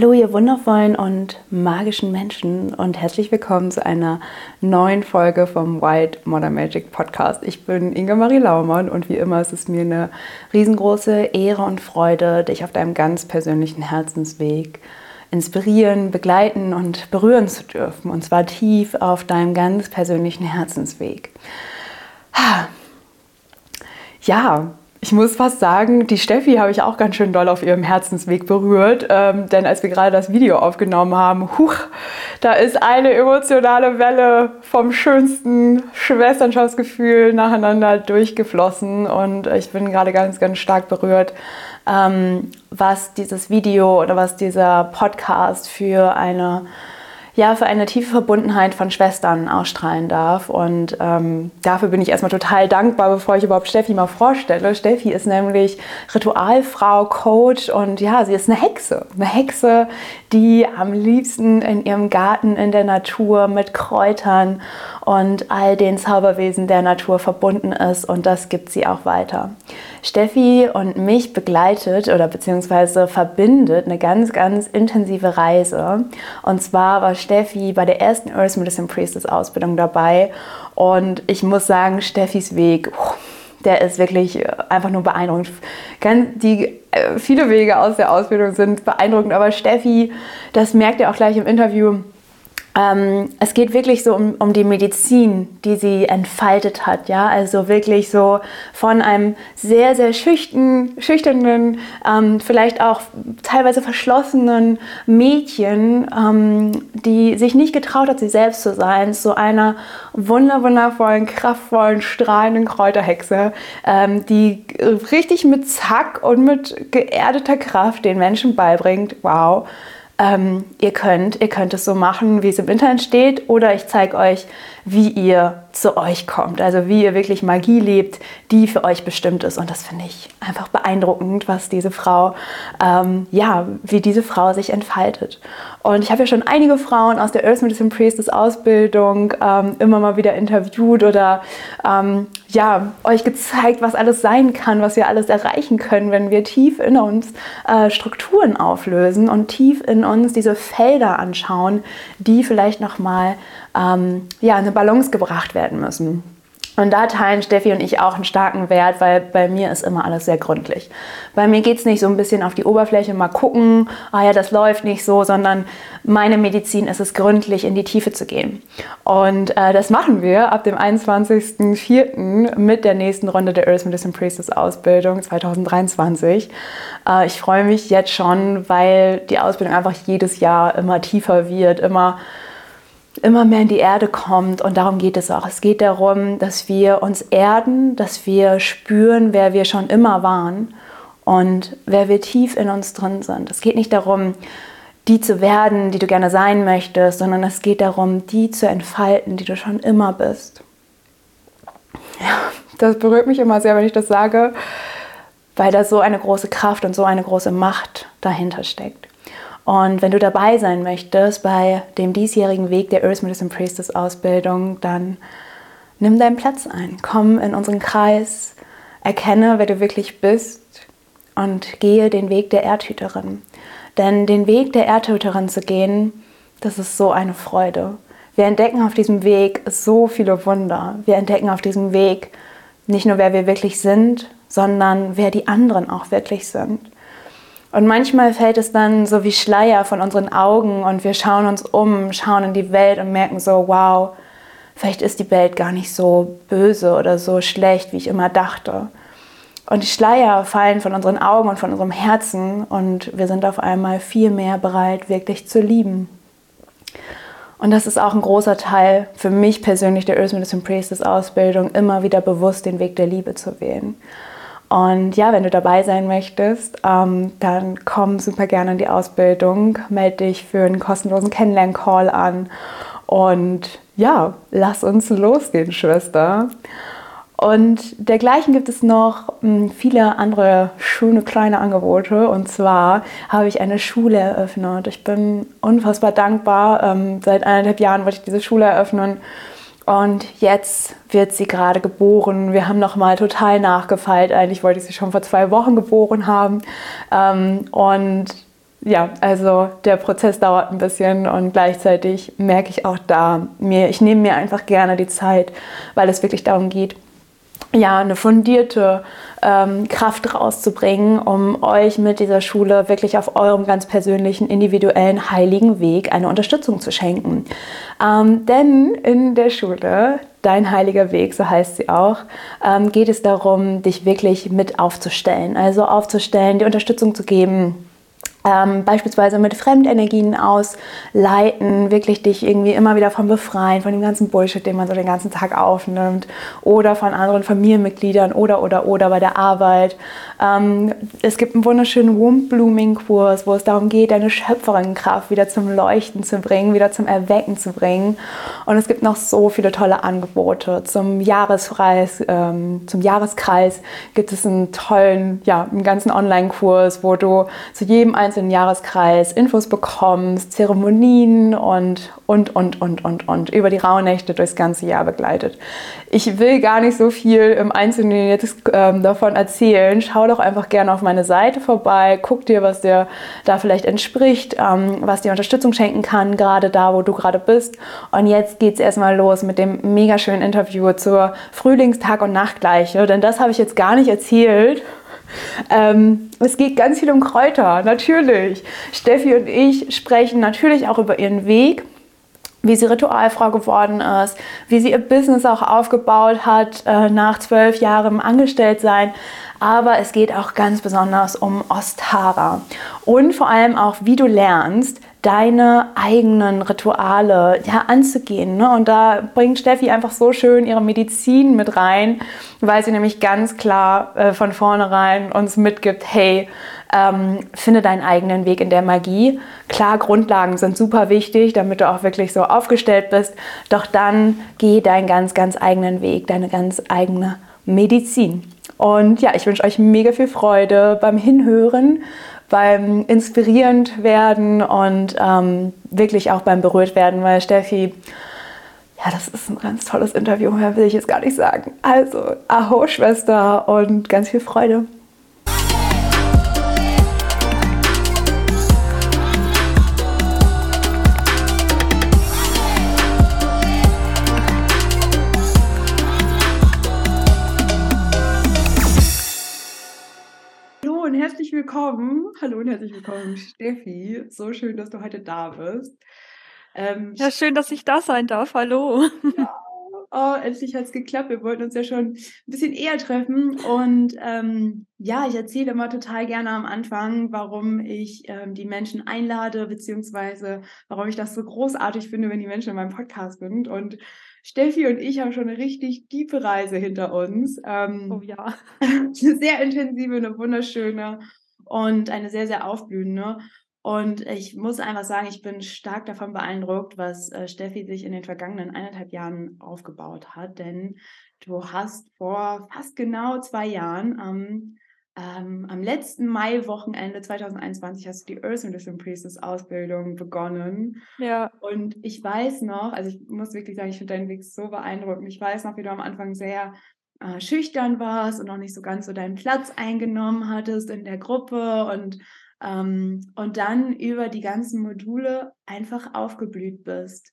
Hallo, ihr wundervollen und magischen Menschen und herzlich willkommen zu einer neuen Folge vom White Modern Magic Podcast. Ich bin Inga Marie Laumann und wie immer ist es mir eine riesengroße Ehre und Freude, dich auf deinem ganz persönlichen Herzensweg inspirieren, begleiten und berühren zu dürfen. Und zwar tief auf deinem ganz persönlichen Herzensweg. Ja, ich muss fast sagen, die Steffi habe ich auch ganz schön doll auf ihrem Herzensweg berührt. Ähm, denn als wir gerade das Video aufgenommen haben, huch, da ist eine emotionale Welle vom schönsten Schwesternschaftsgefühl nacheinander durchgeflossen. Und ich bin gerade ganz, ganz stark berührt, ähm, was dieses Video oder was dieser Podcast für eine ja, für eine tiefe Verbundenheit von Schwestern ausstrahlen darf. Und ähm, dafür bin ich erstmal total dankbar, bevor ich überhaupt Steffi mal vorstelle. Steffi ist nämlich Ritualfrau, Coach und ja, sie ist eine Hexe. Eine Hexe, die am liebsten in ihrem Garten in der Natur mit Kräutern und all den Zauberwesen der Natur verbunden ist und das gibt sie auch weiter. Steffi und mich begleitet oder beziehungsweise verbindet eine ganz, ganz intensive Reise. Und zwar war Steffi bei der ersten Earth Medicine Priestess Ausbildung dabei und ich muss sagen, Steffis Weg, der ist wirklich einfach nur beeindruckend. Die, äh, viele Wege aus der Ausbildung sind beeindruckend, aber Steffi, das merkt ihr auch gleich im Interview, ähm, es geht wirklich so um, um die Medizin, die sie entfaltet hat, ja, also wirklich so von einem sehr, sehr schüchtern, schüchternen, ähm, vielleicht auch teilweise verschlossenen Mädchen, ähm, die sich nicht getraut hat, sie selbst zu sein, zu einer wunder, wundervollen, kraftvollen, strahlenden Kräuterhexe, ähm, die richtig mit Zack und mit geerdeter Kraft den Menschen beibringt, wow, ähm, ihr könnt, ihr könnt es so machen, wie es im Internet steht, oder ich zeige euch, wie ihr zu euch kommt, also wie ihr wirklich Magie lebt, die für euch bestimmt ist. Und das finde ich einfach beeindruckend, was diese Frau, ähm, ja, wie diese Frau sich entfaltet. Und ich habe ja schon einige Frauen aus der Earth Medicine Priestess Ausbildung ähm, immer mal wieder interviewt oder ähm, ja, euch gezeigt, was alles sein kann, was wir alles erreichen können, wenn wir tief in uns äh, Strukturen auflösen und tief in uns diese Felder anschauen, die vielleicht nochmal ähm, ja, eine Balance gebracht werden müssen. Und da teilen Steffi und ich auch einen starken Wert, weil bei mir ist immer alles sehr gründlich. Bei mir geht es nicht so ein bisschen auf die Oberfläche, mal gucken, ah ja, das läuft nicht so, sondern meine Medizin ist es, gründlich in die Tiefe zu gehen. Und äh, das machen wir ab dem 21.04. mit der nächsten Runde der Earth Medicine Priestess Ausbildung 2023. Äh, ich freue mich jetzt schon, weil die Ausbildung einfach jedes Jahr immer tiefer wird, immer immer mehr in die Erde kommt. Und darum geht es auch. Es geht darum, dass wir uns erden, dass wir spüren, wer wir schon immer waren und wer wir tief in uns drin sind. Es geht nicht darum, die zu werden, die du gerne sein möchtest, sondern es geht darum, die zu entfalten, die du schon immer bist. Ja, das berührt mich immer sehr, wenn ich das sage, weil da so eine große Kraft und so eine große Macht dahinter steckt. Und wenn du dabei sein möchtest bei dem diesjährigen Weg der Earth Medicine Priestess Ausbildung, dann nimm deinen Platz ein. Komm in unseren Kreis, erkenne, wer du wirklich bist und gehe den Weg der Erdhüterin. Denn den Weg der Erdhüterin zu gehen, das ist so eine Freude. Wir entdecken auf diesem Weg so viele Wunder. Wir entdecken auf diesem Weg nicht nur, wer wir wirklich sind, sondern wer die anderen auch wirklich sind. Und manchmal fällt es dann so wie Schleier von unseren Augen und wir schauen uns um, schauen in die Welt und merken so, wow, vielleicht ist die Welt gar nicht so böse oder so schlecht, wie ich immer dachte. Und die Schleier fallen von unseren Augen und von unserem Herzen und wir sind auf einmal viel mehr bereit, wirklich zu lieben. Und das ist auch ein großer Teil für mich persönlich der Earth Medicine Priestess Ausbildung, immer wieder bewusst den Weg der Liebe zu wählen. Und ja, wenn du dabei sein möchtest, ähm, dann komm super gerne in die Ausbildung, melde dich für einen kostenlosen Kennenlern-Call an und ja, lass uns losgehen, Schwester. Und dergleichen gibt es noch hm, viele andere schöne kleine Angebote. Und zwar habe ich eine Schule eröffnet. Ich bin unfassbar dankbar. Ähm, seit eineinhalb Jahren wollte ich diese Schule eröffnen und jetzt wird sie gerade geboren. Wir haben nochmal total nachgefeilt. Eigentlich wollte ich sie schon vor zwei Wochen geboren haben. Ähm, und ja, also der Prozess dauert ein bisschen und gleichzeitig merke ich auch da, mir, ich nehme mir einfach gerne die Zeit, weil es wirklich darum geht, ja, eine fundierte ähm, Kraft rauszubringen, um euch mit dieser Schule wirklich auf eurem ganz persönlichen, individuellen, heiligen Weg eine Unterstützung zu schenken. Ähm, denn in der Schule, dein heiliger Weg, so heißt sie auch, ähm, geht es darum, dich wirklich mit aufzustellen. Also aufzustellen, die Unterstützung zu geben ähm, beispielsweise mit Fremdenergien ausleiten, wirklich dich irgendwie immer wieder von befreien, von dem ganzen Bullshit, den man so den ganzen Tag aufnimmt oder von anderen Familienmitgliedern oder oder oder bei der Arbeit. Ähm, es gibt einen wunderschönen Womb-Blooming-Kurs, wo es darum geht, deine Schöpferinnenkraft wieder zum Leuchten zu bringen, wieder zum Erwecken zu bringen. Und es gibt noch so viele tolle Angebote. Zum Jahreskreis, ähm, zum Jahreskreis gibt es einen tollen, ja, einen ganzen Online-Kurs, wo du zu jedem einzelnen einzelnen Jahreskreis Infos bekommst, Zeremonien und, und, und, und, und, und, über die Rauhnächte durchs ganze Jahr begleitet. Ich will gar nicht so viel im Einzelnen jetzt ähm, davon erzählen. Schau doch einfach gerne auf meine Seite vorbei, guck dir, was dir da vielleicht entspricht, ähm, was dir Unterstützung schenken kann, gerade da, wo du gerade bist. Und jetzt geht es erstmal los mit dem mega schönen Interview zur Frühlingstag- und Nachtgleiche, denn das habe ich jetzt gar nicht erzählt. Ähm, es geht ganz viel um Kräuter, natürlich. Steffi und ich sprechen natürlich auch über ihren Weg, wie sie Ritualfrau geworden ist, wie sie ihr Business auch aufgebaut hat äh, nach zwölf Jahren Angestelltsein. Aber es geht auch ganz besonders um Ostara und vor allem auch, wie du lernst, deine eigenen Rituale ja, anzugehen. Ne? Und da bringt Steffi einfach so schön ihre Medizin mit rein, weil sie nämlich ganz klar äh, von vornherein uns mitgibt, hey, ähm, finde deinen eigenen Weg in der Magie. Klar, Grundlagen sind super wichtig, damit du auch wirklich so aufgestellt bist. Doch dann geh deinen ganz, ganz eigenen Weg, deine ganz eigene Medizin. Und ja, ich wünsche euch mega viel Freude beim Hinhören beim inspirierend werden und ähm, wirklich auch beim berührt werden, weil Steffi, ja, das ist ein ganz tolles Interview, mehr will ich jetzt gar nicht sagen. Also, Aho, Schwester und ganz viel Freude. herzlich willkommen. Hallo und herzlich willkommen, Steffi. So schön, dass du heute da bist. Ähm, ja, schön, dass ich da sein darf. Hallo. Ja, oh, endlich hat es geklappt. Wir wollten uns ja schon ein bisschen eher treffen. Und ähm, ja, ich erzähle immer total gerne am Anfang, warum ich ähm, die Menschen einlade, beziehungsweise warum ich das so großartig finde, wenn die Menschen in meinem Podcast sind. Und Steffi und ich haben schon eine richtig tiefe Reise hinter uns. Ähm, oh ja. Eine sehr intensive, eine wunderschöne und eine sehr, sehr aufblühende. Und ich muss einfach sagen, ich bin stark davon beeindruckt, was äh, Steffi sich in den vergangenen eineinhalb Jahren aufgebaut hat. Denn du hast vor fast genau zwei Jahren ähm, ähm, am letzten Mai-Wochenende 2021 hast du die Earth Medicine Priestess Ausbildung begonnen. Ja. Und ich weiß noch, also ich muss wirklich sagen, ich finde deinen Weg so beeindruckend. Ich weiß noch, wie du am Anfang sehr äh, schüchtern warst und noch nicht so ganz so deinen Platz eingenommen hattest in der Gruppe und ähm, und dann über die ganzen Module einfach aufgeblüht bist.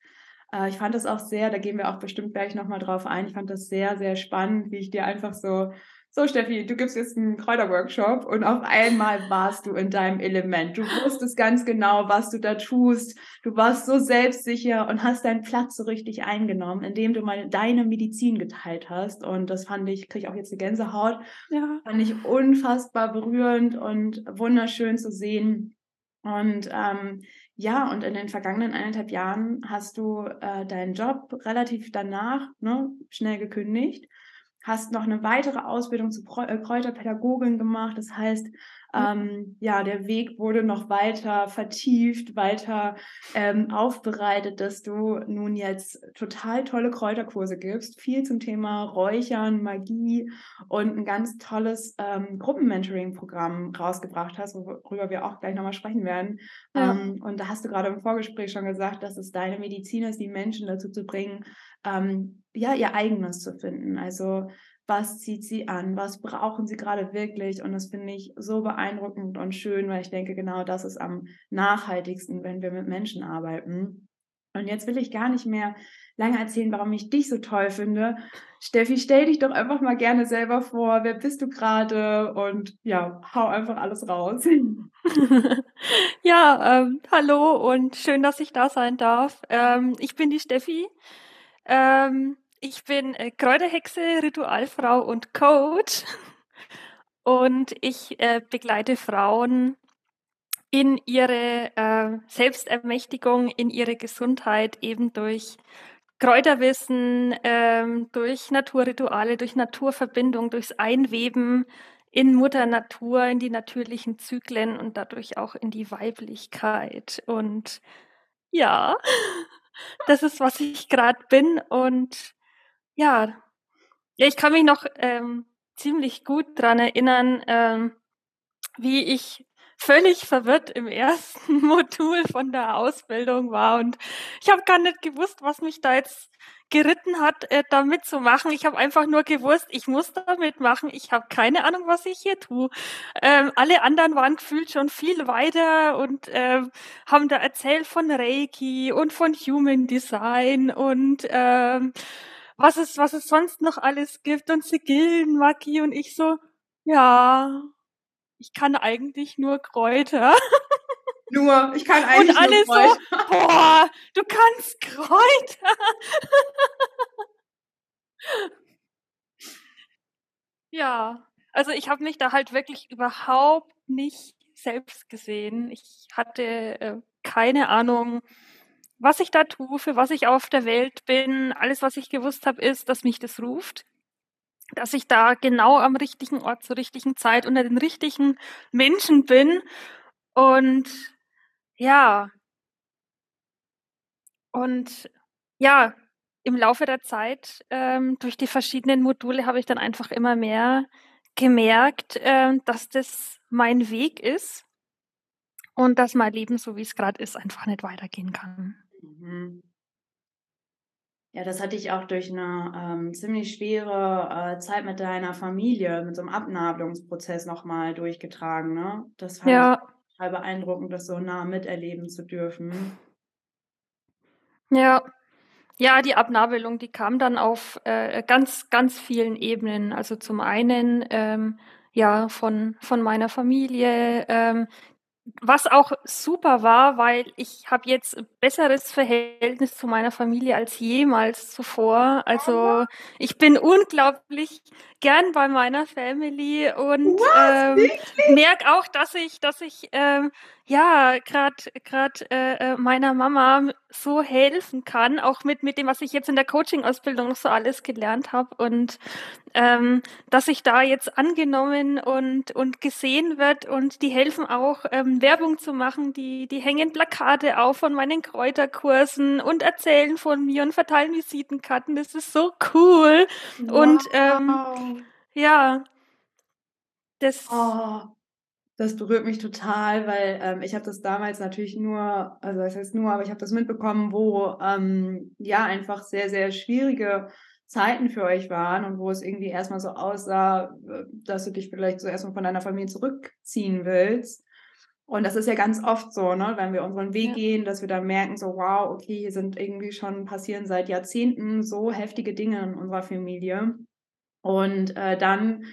Äh, ich fand das auch sehr, da gehen wir auch bestimmt gleich nochmal drauf ein, ich fand das sehr, sehr spannend, wie ich dir einfach so so Steffi, du gibst jetzt einen Kräuterworkshop und auf einmal warst du in deinem Element. Du wusstest ganz genau, was du da tust. Du warst so selbstsicher und hast deinen Platz so richtig eingenommen, indem du mal deine Medizin geteilt hast. Und das fand ich, kriege ich auch jetzt eine Gänsehaut. Ja. Fand ich unfassbar berührend und wunderschön zu sehen. Und ähm, ja, und in den vergangenen eineinhalb Jahren hast du äh, deinen Job relativ danach ne, schnell gekündigt hast noch eine weitere Ausbildung zur äh, Kräuterpädagogin gemacht. Das heißt, ähm, ja, der Weg wurde noch weiter vertieft, weiter ähm, aufbereitet, dass du nun jetzt total tolle Kräuterkurse gibst, viel zum Thema Räuchern, Magie und ein ganz tolles ähm, Gruppenmentoring-Programm rausgebracht hast, worüber wir auch gleich nochmal sprechen werden. Ja. Ähm, und da hast du gerade im Vorgespräch schon gesagt, dass es deine Medizin ist, die Menschen dazu zu bringen, ähm, ja, ihr eigenes zu finden. Also was zieht sie an, was brauchen sie gerade wirklich. Und das finde ich so beeindruckend und schön, weil ich denke, genau das ist am nachhaltigsten, wenn wir mit Menschen arbeiten. Und jetzt will ich gar nicht mehr lange erzählen, warum ich dich so toll finde. Steffi, stell dich doch einfach mal gerne selber vor. Wer bist du gerade? Und ja, hau einfach alles raus. ja, ähm, hallo und schön, dass ich da sein darf. Ähm, ich bin die Steffi. Ähm, ich bin äh, Kräuterhexe, Ritualfrau und Coach. Und ich äh, begleite Frauen in ihre äh, Selbstermächtigung, in ihre Gesundheit eben durch Kräuterwissen, ähm, durch Naturrituale, durch Naturverbindung, durchs Einweben in Mutter Natur, in die natürlichen Zyklen und dadurch auch in die Weiblichkeit. Und ja, das ist, was ich gerade bin. Und ja, ich kann mich noch ähm, ziemlich gut dran erinnern, ähm, wie ich völlig verwirrt im ersten Modul von der Ausbildung war und ich habe gar nicht gewusst, was mich da jetzt geritten hat, äh, da mitzumachen. Ich habe einfach nur gewusst, ich muss da mitmachen. Ich habe keine Ahnung, was ich hier tue. Ähm, alle anderen waren gefühlt schon viel weiter und ähm, haben da erzählt von Reiki und von Human Design und ähm, was es, was es sonst noch alles gibt und Sigillenmagie und ich so, ja, ich kann eigentlich nur Kräuter. Nur, ich kann eigentlich Und alle nur Kräuter. so, boah, du kannst Kräuter. ja, also ich habe mich da halt wirklich überhaupt nicht selbst gesehen. Ich hatte äh, keine Ahnung, was ich da tue, für was ich auf der Welt bin. Alles, was ich gewusst habe, ist, dass mich das ruft dass ich da genau am richtigen Ort zur richtigen Zeit unter den richtigen Menschen bin. Und ja, und ja, im Laufe der Zeit, ähm, durch die verschiedenen Module, habe ich dann einfach immer mehr gemerkt, äh, dass das mein Weg ist und dass mein Leben, so wie es gerade ist, einfach nicht weitergehen kann. Mhm. Ja, das hatte ich auch durch eine ähm, ziemlich schwere äh, Zeit mit deiner Familie, mit so einem Abnabelungsprozess nochmal durchgetragen. Ne? Das fand ja. ich total beeindruckend, das so nah miterleben zu dürfen. Ja, ja, die Abnabelung, die kam dann auf äh, ganz, ganz vielen Ebenen. Also zum einen ähm, ja von von meiner Familie, ähm, was auch super war, weil ich habe jetzt besseres Verhältnis zu meiner Familie als jemals zuvor. Also ich bin unglaublich gern bei meiner Family und ähm, merke auch, dass ich, dass ich ähm, ja gerade gerade äh, äh, meiner Mama so helfen kann, auch mit mit dem, was ich jetzt in der Coaching-Ausbildung noch so alles gelernt habe und ähm, dass ich da jetzt angenommen und und gesehen wird und die helfen auch ähm, Werbung zu machen, die die hängen Plakate auf von meinen Kräuterkursen und erzählen von mir und verteilen Visitenkarten. Das ist so cool wow. und ähm, ja, das. Oh, das berührt mich total, weil ähm, ich habe das damals natürlich nur, also das heißt nur, aber ich habe das mitbekommen, wo ähm, ja einfach sehr, sehr schwierige Zeiten für euch waren und wo es irgendwie erstmal so aussah, äh, dass du dich vielleicht so erstmal von deiner Familie zurückziehen willst. Und das ist ja ganz oft so, ne, wenn wir unseren Weg ja. gehen, dass wir dann merken, so, wow, okay, hier sind irgendwie schon passieren seit Jahrzehnten so heftige Dinge in unserer Familie. Und äh, dann,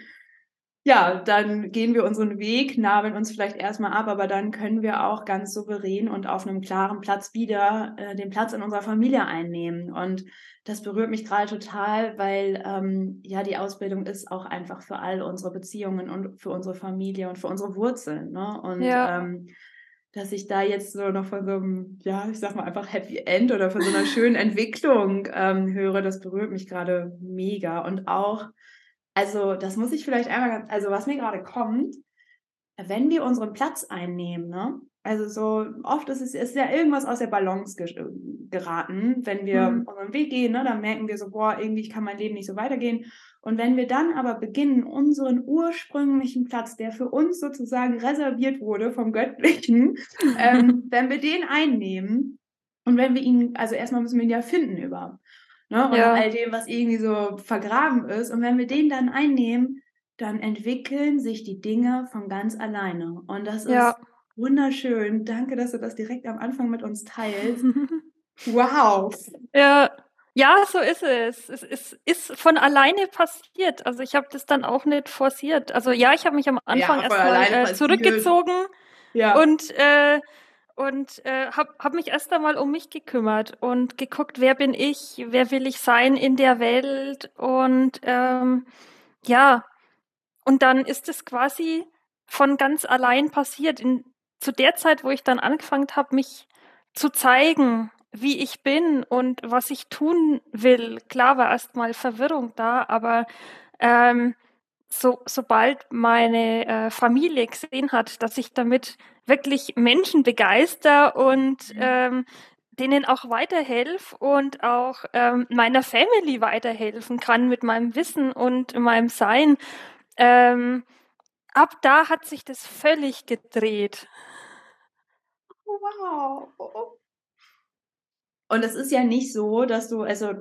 ja, dann gehen wir unseren Weg, nabeln uns vielleicht erstmal ab, aber dann können wir auch ganz souverän und auf einem klaren Platz wieder äh, den Platz in unserer Familie einnehmen. Und das berührt mich gerade total, weil ähm, ja die Ausbildung ist auch einfach für all unsere Beziehungen und für unsere Familie und für unsere Wurzeln. Ne? Und ja. ähm, dass ich da jetzt so noch von so einem, ja, ich sag mal einfach Happy End oder von so einer schönen Entwicklung ähm, höre, das berührt mich gerade mega. Und auch, also das muss ich vielleicht einmal, also was mir gerade kommt, wenn wir unseren Platz einnehmen, ne? Also so oft ist es ist ja irgendwas aus der Balance ge geraten, wenn wir mhm. unseren Weg gehen, ne, dann merken wir so, boah, irgendwie kann mein Leben nicht so weitergehen. Und wenn wir dann aber beginnen, unseren ursprünglichen Platz, der für uns sozusagen reserviert wurde vom Göttlichen, ähm, wenn wir den einnehmen und wenn wir ihn, also erstmal müssen wir ihn ja finden überhaupt. Ne? und ja. all dem, was irgendwie so vergraben ist. Und wenn wir den dann einnehmen, dann entwickeln sich die Dinge von ganz alleine. Und das ja. ist wunderschön. Danke, dass du das direkt am Anfang mit uns teilst. wow. Ja. Ja, so ist es. Es ist, ist von alleine passiert. Also ich habe das dann auch nicht forciert. Also ja, ich habe mich am Anfang ja, erstmal äh, zurückgezogen ja. und äh, und äh, habe hab mich erst einmal um mich gekümmert und geguckt, wer bin ich, wer will ich sein in der Welt und ähm, ja, und dann ist es quasi von ganz allein passiert. In, zu der Zeit, wo ich dann angefangen habe, mich zu zeigen, wie ich bin und was ich tun will. Klar war erstmal Verwirrung da, aber ähm, so, sobald meine äh, Familie gesehen hat, dass ich damit wirklich Menschen begeister und mhm. ähm, denen auch weiterhelfe und auch ähm, meiner Family weiterhelfen kann mit meinem Wissen und meinem Sein, ähm, ab da hat sich das völlig gedreht. Wow. Und es ist ja nicht so, dass du, also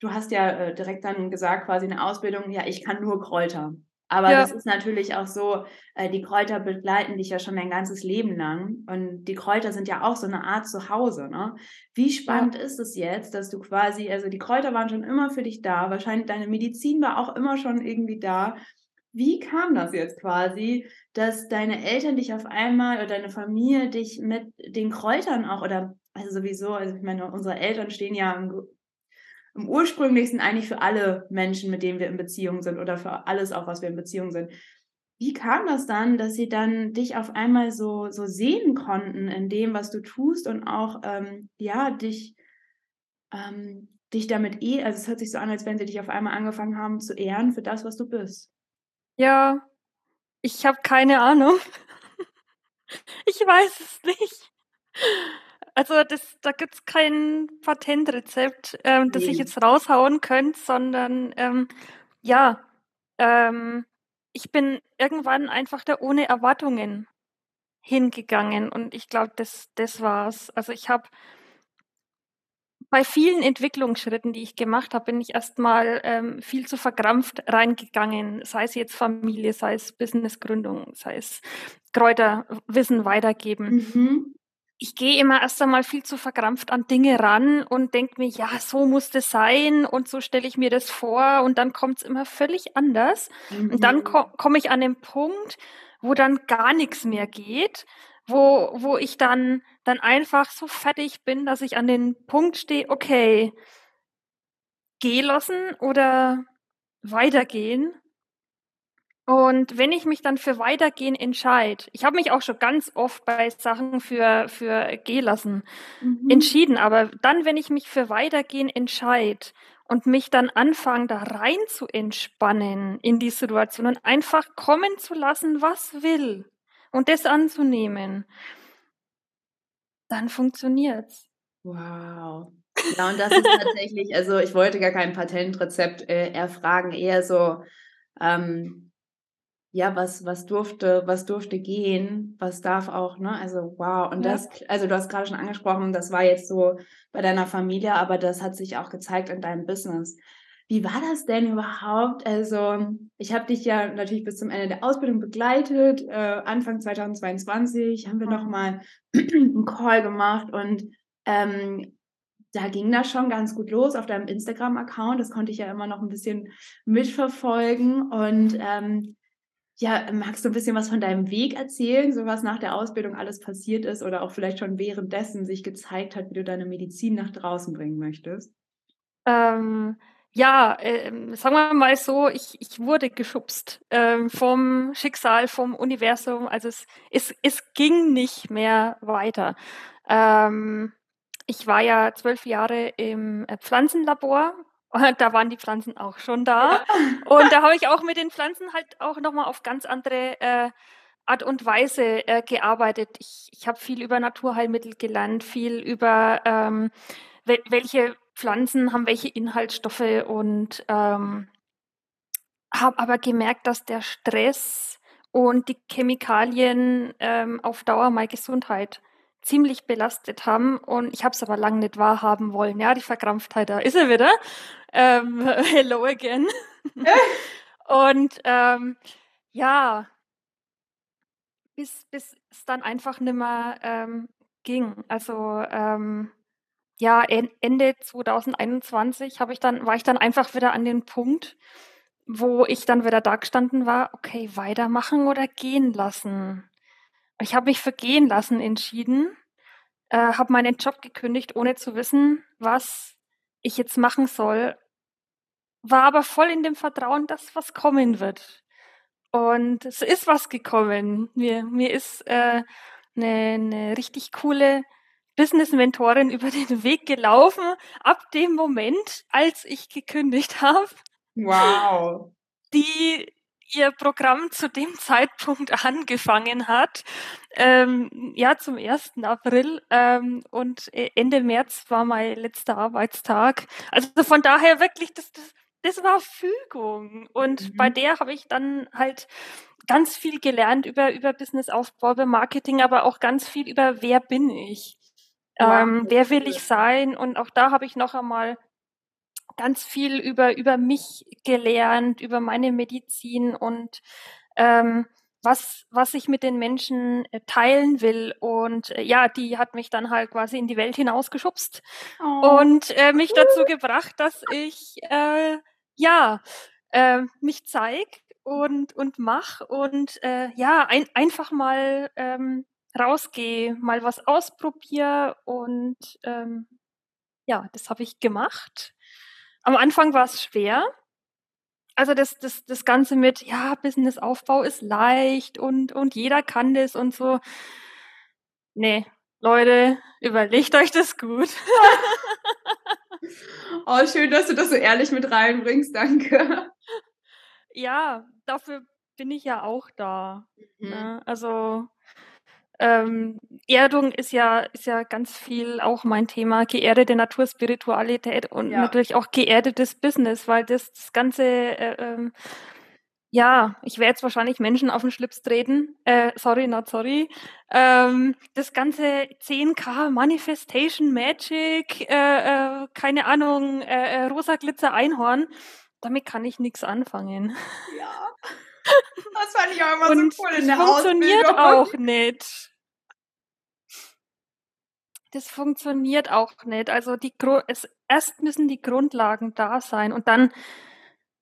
du hast ja äh, direkt dann gesagt, quasi eine Ausbildung, ja, ich kann nur Kräuter. Aber ja. das ist natürlich auch so, äh, die Kräuter begleiten dich ja schon dein ganzes Leben lang. Und die Kräuter sind ja auch so eine Art Zuhause. Ne? Wie spannend ja. ist es jetzt, dass du quasi, also die Kräuter waren schon immer für dich da, wahrscheinlich deine Medizin war auch immer schon irgendwie da. Wie kam das jetzt quasi, dass deine Eltern dich auf einmal oder deine Familie dich mit den Kräutern auch oder also sowieso, also ich meine, unsere Eltern stehen ja im, im ursprünglichsten eigentlich für alle Menschen, mit denen wir in Beziehung sind oder für alles auch, was wir in Beziehung sind. Wie kam das dann, dass sie dann dich auf einmal so, so sehen konnten in dem, was du tust und auch, ähm, ja, dich, ähm, dich damit eh, also es hört sich so an, als wenn sie dich auf einmal angefangen haben zu ehren für das, was du bist. Ja, ich habe keine Ahnung. Ich weiß es nicht. Also das, da gibt's kein Patentrezept, ähm, das ich jetzt raushauen könnte, sondern ähm, ja, ähm, ich bin irgendwann einfach da ohne Erwartungen hingegangen und ich glaube, das, das war's. Also ich habe bei vielen Entwicklungsschritten, die ich gemacht habe, bin ich erstmal ähm, viel zu verkrampft reingegangen, sei es jetzt Familie, sei es Businessgründung, sei es Kräuterwissen weitergeben. Mhm. Ich gehe immer erst einmal viel zu verkrampft an Dinge ran und denke mir, ja, so muss das sein und so stelle ich mir das vor und dann kommt es immer völlig anders. Mhm. Und dann mhm. ko komme ich an den Punkt, wo dann gar nichts mehr geht, wo, wo ich dann, dann einfach so fertig bin, dass ich an den Punkt stehe, okay, geh lassen oder weitergehen. Und wenn ich mich dann für Weitergehen entscheide, ich habe mich auch schon ganz oft bei Sachen für, für gehen lassen mhm. entschieden, aber dann, wenn ich mich für Weitergehen entscheide und mich dann anfange, da rein zu entspannen in die Situation und einfach kommen zu lassen, was will, und das anzunehmen, dann funktioniert's. Wow. Ja, und das ist tatsächlich, also ich wollte gar kein Patentrezept äh, erfragen, eher so, ähm, ja, was, was durfte, was durfte gehen, was darf auch, ne? Also wow. Und ja. das, also du hast gerade schon angesprochen, das war jetzt so bei deiner Familie, aber das hat sich auch gezeigt in deinem Business. Wie war das denn überhaupt? Also, ich habe dich ja natürlich bis zum Ende der Ausbildung begleitet. Äh, Anfang 2022 haben wir mhm. nochmal einen Call gemacht und ähm, da ging das schon ganz gut los auf deinem Instagram-Account. Das konnte ich ja immer noch ein bisschen mitverfolgen. Und ähm, ja, magst du ein bisschen was von deinem Weg erzählen, so was nach der Ausbildung alles passiert ist oder auch vielleicht schon währenddessen sich gezeigt hat, wie du deine Medizin nach draußen bringen möchtest? Ähm, ja, ähm, sagen wir mal so, ich, ich wurde geschubst ähm, vom Schicksal, vom Universum. Also es, es, es ging nicht mehr weiter. Ähm, ich war ja zwölf Jahre im äh, Pflanzenlabor. Da waren die Pflanzen auch schon da. Und da habe ich auch mit den Pflanzen halt auch nochmal auf ganz andere äh, Art und Weise äh, gearbeitet. Ich, ich habe viel über Naturheilmittel gelernt, viel über ähm, welche Pflanzen haben welche Inhaltsstoffe und ähm, habe aber gemerkt, dass der Stress und die Chemikalien ähm, auf Dauer meine Gesundheit ziemlich belastet haben und ich habe es aber lange nicht wahrhaben wollen. Ja, die Verkrampftheit, da ist er wieder. Ähm, hello again. und ähm, ja, bis, bis es dann einfach nicht mehr ähm, ging. Also ähm, ja, Ende 2021 habe ich dann, war ich dann einfach wieder an den Punkt, wo ich dann wieder da gestanden war, okay, weitermachen oder gehen lassen. Ich habe mich für gehen lassen entschieden, äh, habe meinen Job gekündigt, ohne zu wissen, was ich jetzt machen soll, war aber voll in dem Vertrauen, dass was kommen wird. Und es ist was gekommen. Mir, mir ist äh, eine, eine richtig coole Business-Mentorin über den Weg gelaufen, ab dem Moment, als ich gekündigt habe. Wow. Die ihr Programm zu dem Zeitpunkt angefangen hat. Ähm, ja, zum 1. April ähm, und äh, Ende März war mein letzter Arbeitstag. Also von daher wirklich, das, das, das war Fügung. Und mhm. bei der habe ich dann halt ganz viel gelernt über, über Businessaufbau, über Marketing, aber auch ganz viel über wer bin ich. Ähm, wer will ich sein? Und auch da habe ich noch einmal ganz viel über, über mich gelernt, über meine Medizin und ähm, was, was ich mit den Menschen äh, teilen will. Und äh, ja, die hat mich dann halt quasi in die Welt hinausgeschubst oh. und äh, mich dazu gebracht, dass ich äh, ja äh, mich zeig und, und mach und äh, ja, ein, einfach mal ähm, rausgehe, mal was ausprobiere und ähm, ja, das habe ich gemacht. Am Anfang war es schwer. Also das, das, das Ganze mit, ja, Businessaufbau ist leicht und, und jeder kann das und so. Nee, Leute, überlegt euch das gut. oh, schön, dass du das so ehrlich mit reinbringst, danke. Ja, dafür bin ich ja auch da. Mhm. Ne? Also ähm, Erdung ist ja, ist ja ganz viel auch mein Thema, geerdete Naturspiritualität und ja. natürlich auch geerdetes Business, weil das, das ganze, äh, ähm, ja, ich werde jetzt wahrscheinlich Menschen auf den Schlips treten, äh, sorry, not sorry, ähm, das ganze 10k Manifestation Magic, äh, äh, keine Ahnung, äh, äh, rosa Glitzer Einhorn, damit kann ich nichts anfangen. Ja. Das fand ich auch immer und so cool in der funktioniert auch nicht das funktioniert auch nicht. Also die es, erst müssen die Grundlagen da sein und dann,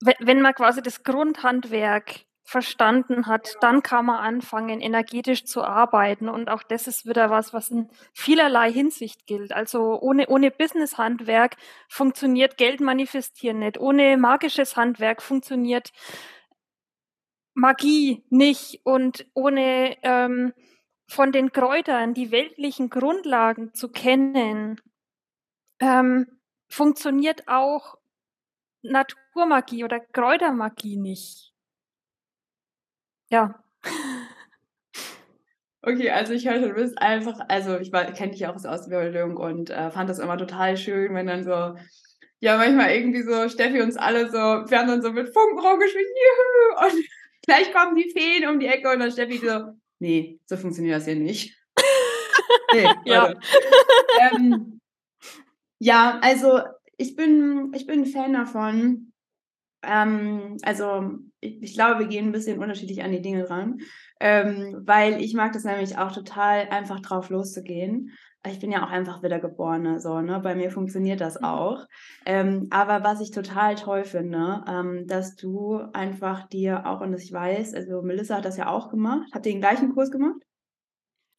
wenn man quasi das Grundhandwerk verstanden hat, dann kann man anfangen, energetisch zu arbeiten. Und auch das ist wieder was, was in vielerlei Hinsicht gilt. Also ohne, ohne Business-Handwerk funktioniert Geld manifestieren nicht. Ohne magisches Handwerk funktioniert Magie nicht. Und ohne ähm, von den Kräutern die weltlichen Grundlagen zu kennen, ähm, funktioniert auch Naturmagie oder Kräutermagie nicht. Ja. Okay, also ich höre, du bist einfach, also ich kenne dich auch aus Ausbildung und äh, fand das immer total schön, wenn dann so, ja, manchmal irgendwie so Steffi uns alle so, wir haben dann so mit Funken rumgeschwingt, juhu, und gleich kommen die Feen um die Ecke und dann Steffi so, nee, so funktioniert das ja nicht. nee, ja. Ähm, ja, also ich bin, ich bin ein Fan davon. Ähm, also ich, ich, glaube, wir gehen ein bisschen unterschiedlich an die Dinge ran, ähm, weil ich mag das nämlich auch total einfach drauf loszugehen ich bin ja auch einfach Wiedergeborene, so, ne? Bei mir funktioniert das mhm. auch. Ähm, aber was ich total toll finde, ähm, dass du einfach dir auch, und ich weiß, also Melissa hat das ja auch gemacht. Habt ihr den gleichen Kurs gemacht?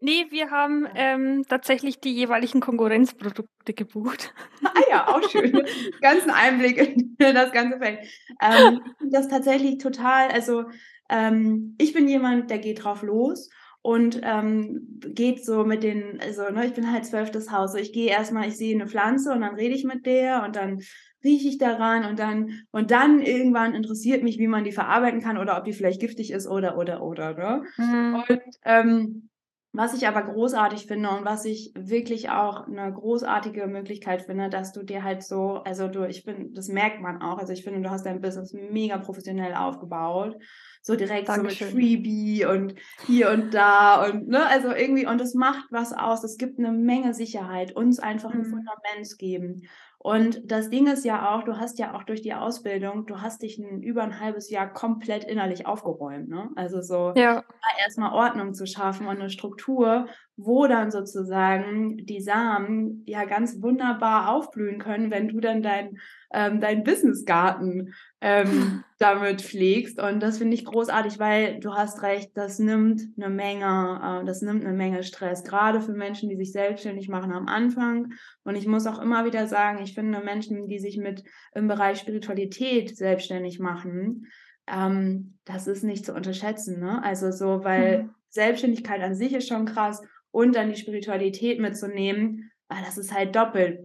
Nee, wir haben ähm, tatsächlich die jeweiligen Konkurrenzprodukte gebucht. Ah ja, auch schön. Ganzen Einblick in das ganze Feld. Ähm, das tatsächlich total, also ähm, ich bin jemand, der geht drauf los und ähm, geht so mit den, also ne, ich bin halt zwölftes Haus, so ich gehe erstmal, ich sehe eine Pflanze und dann rede ich mit der und dann rieche ich daran und dann und dann irgendwann interessiert mich, wie man die verarbeiten kann oder ob die vielleicht giftig ist oder oder oder. Ne? Mhm. Und ähm, was ich aber großartig finde und was ich wirklich auch eine großartige Möglichkeit finde, dass du dir halt so, also du, ich finde, das merkt man auch, also ich finde, du hast dein Business mega professionell aufgebaut, so direkt Dankeschön. so mit Freebie und hier und da und ne, also irgendwie, und es macht was aus, es gibt eine Menge Sicherheit, uns einfach ein mhm. Fundament geben. Und das Ding ist ja auch, du hast ja auch durch die Ausbildung, du hast dich ein, über ein halbes Jahr komplett innerlich aufgeräumt. Ne? Also so ja. erstmal Ordnung zu schaffen und eine Struktur, wo dann sozusagen die Samen ja ganz wunderbar aufblühen können, wenn du dann dein, ähm, deinen Businessgarten ähm, damit pflegst. Und das finde ich großartig, weil du hast recht, das nimmt eine Menge, äh, das nimmt eine Menge Stress, gerade für Menschen, die sich selbstständig machen am Anfang. Und ich muss auch immer wieder sagen, ich finde Menschen, die sich mit im Bereich Spiritualität selbstständig machen, ähm, das ist nicht zu unterschätzen. Ne? Also so, weil mhm. Selbstständigkeit an sich ist schon krass und dann die Spiritualität mitzunehmen, weil das ist halt doppelt.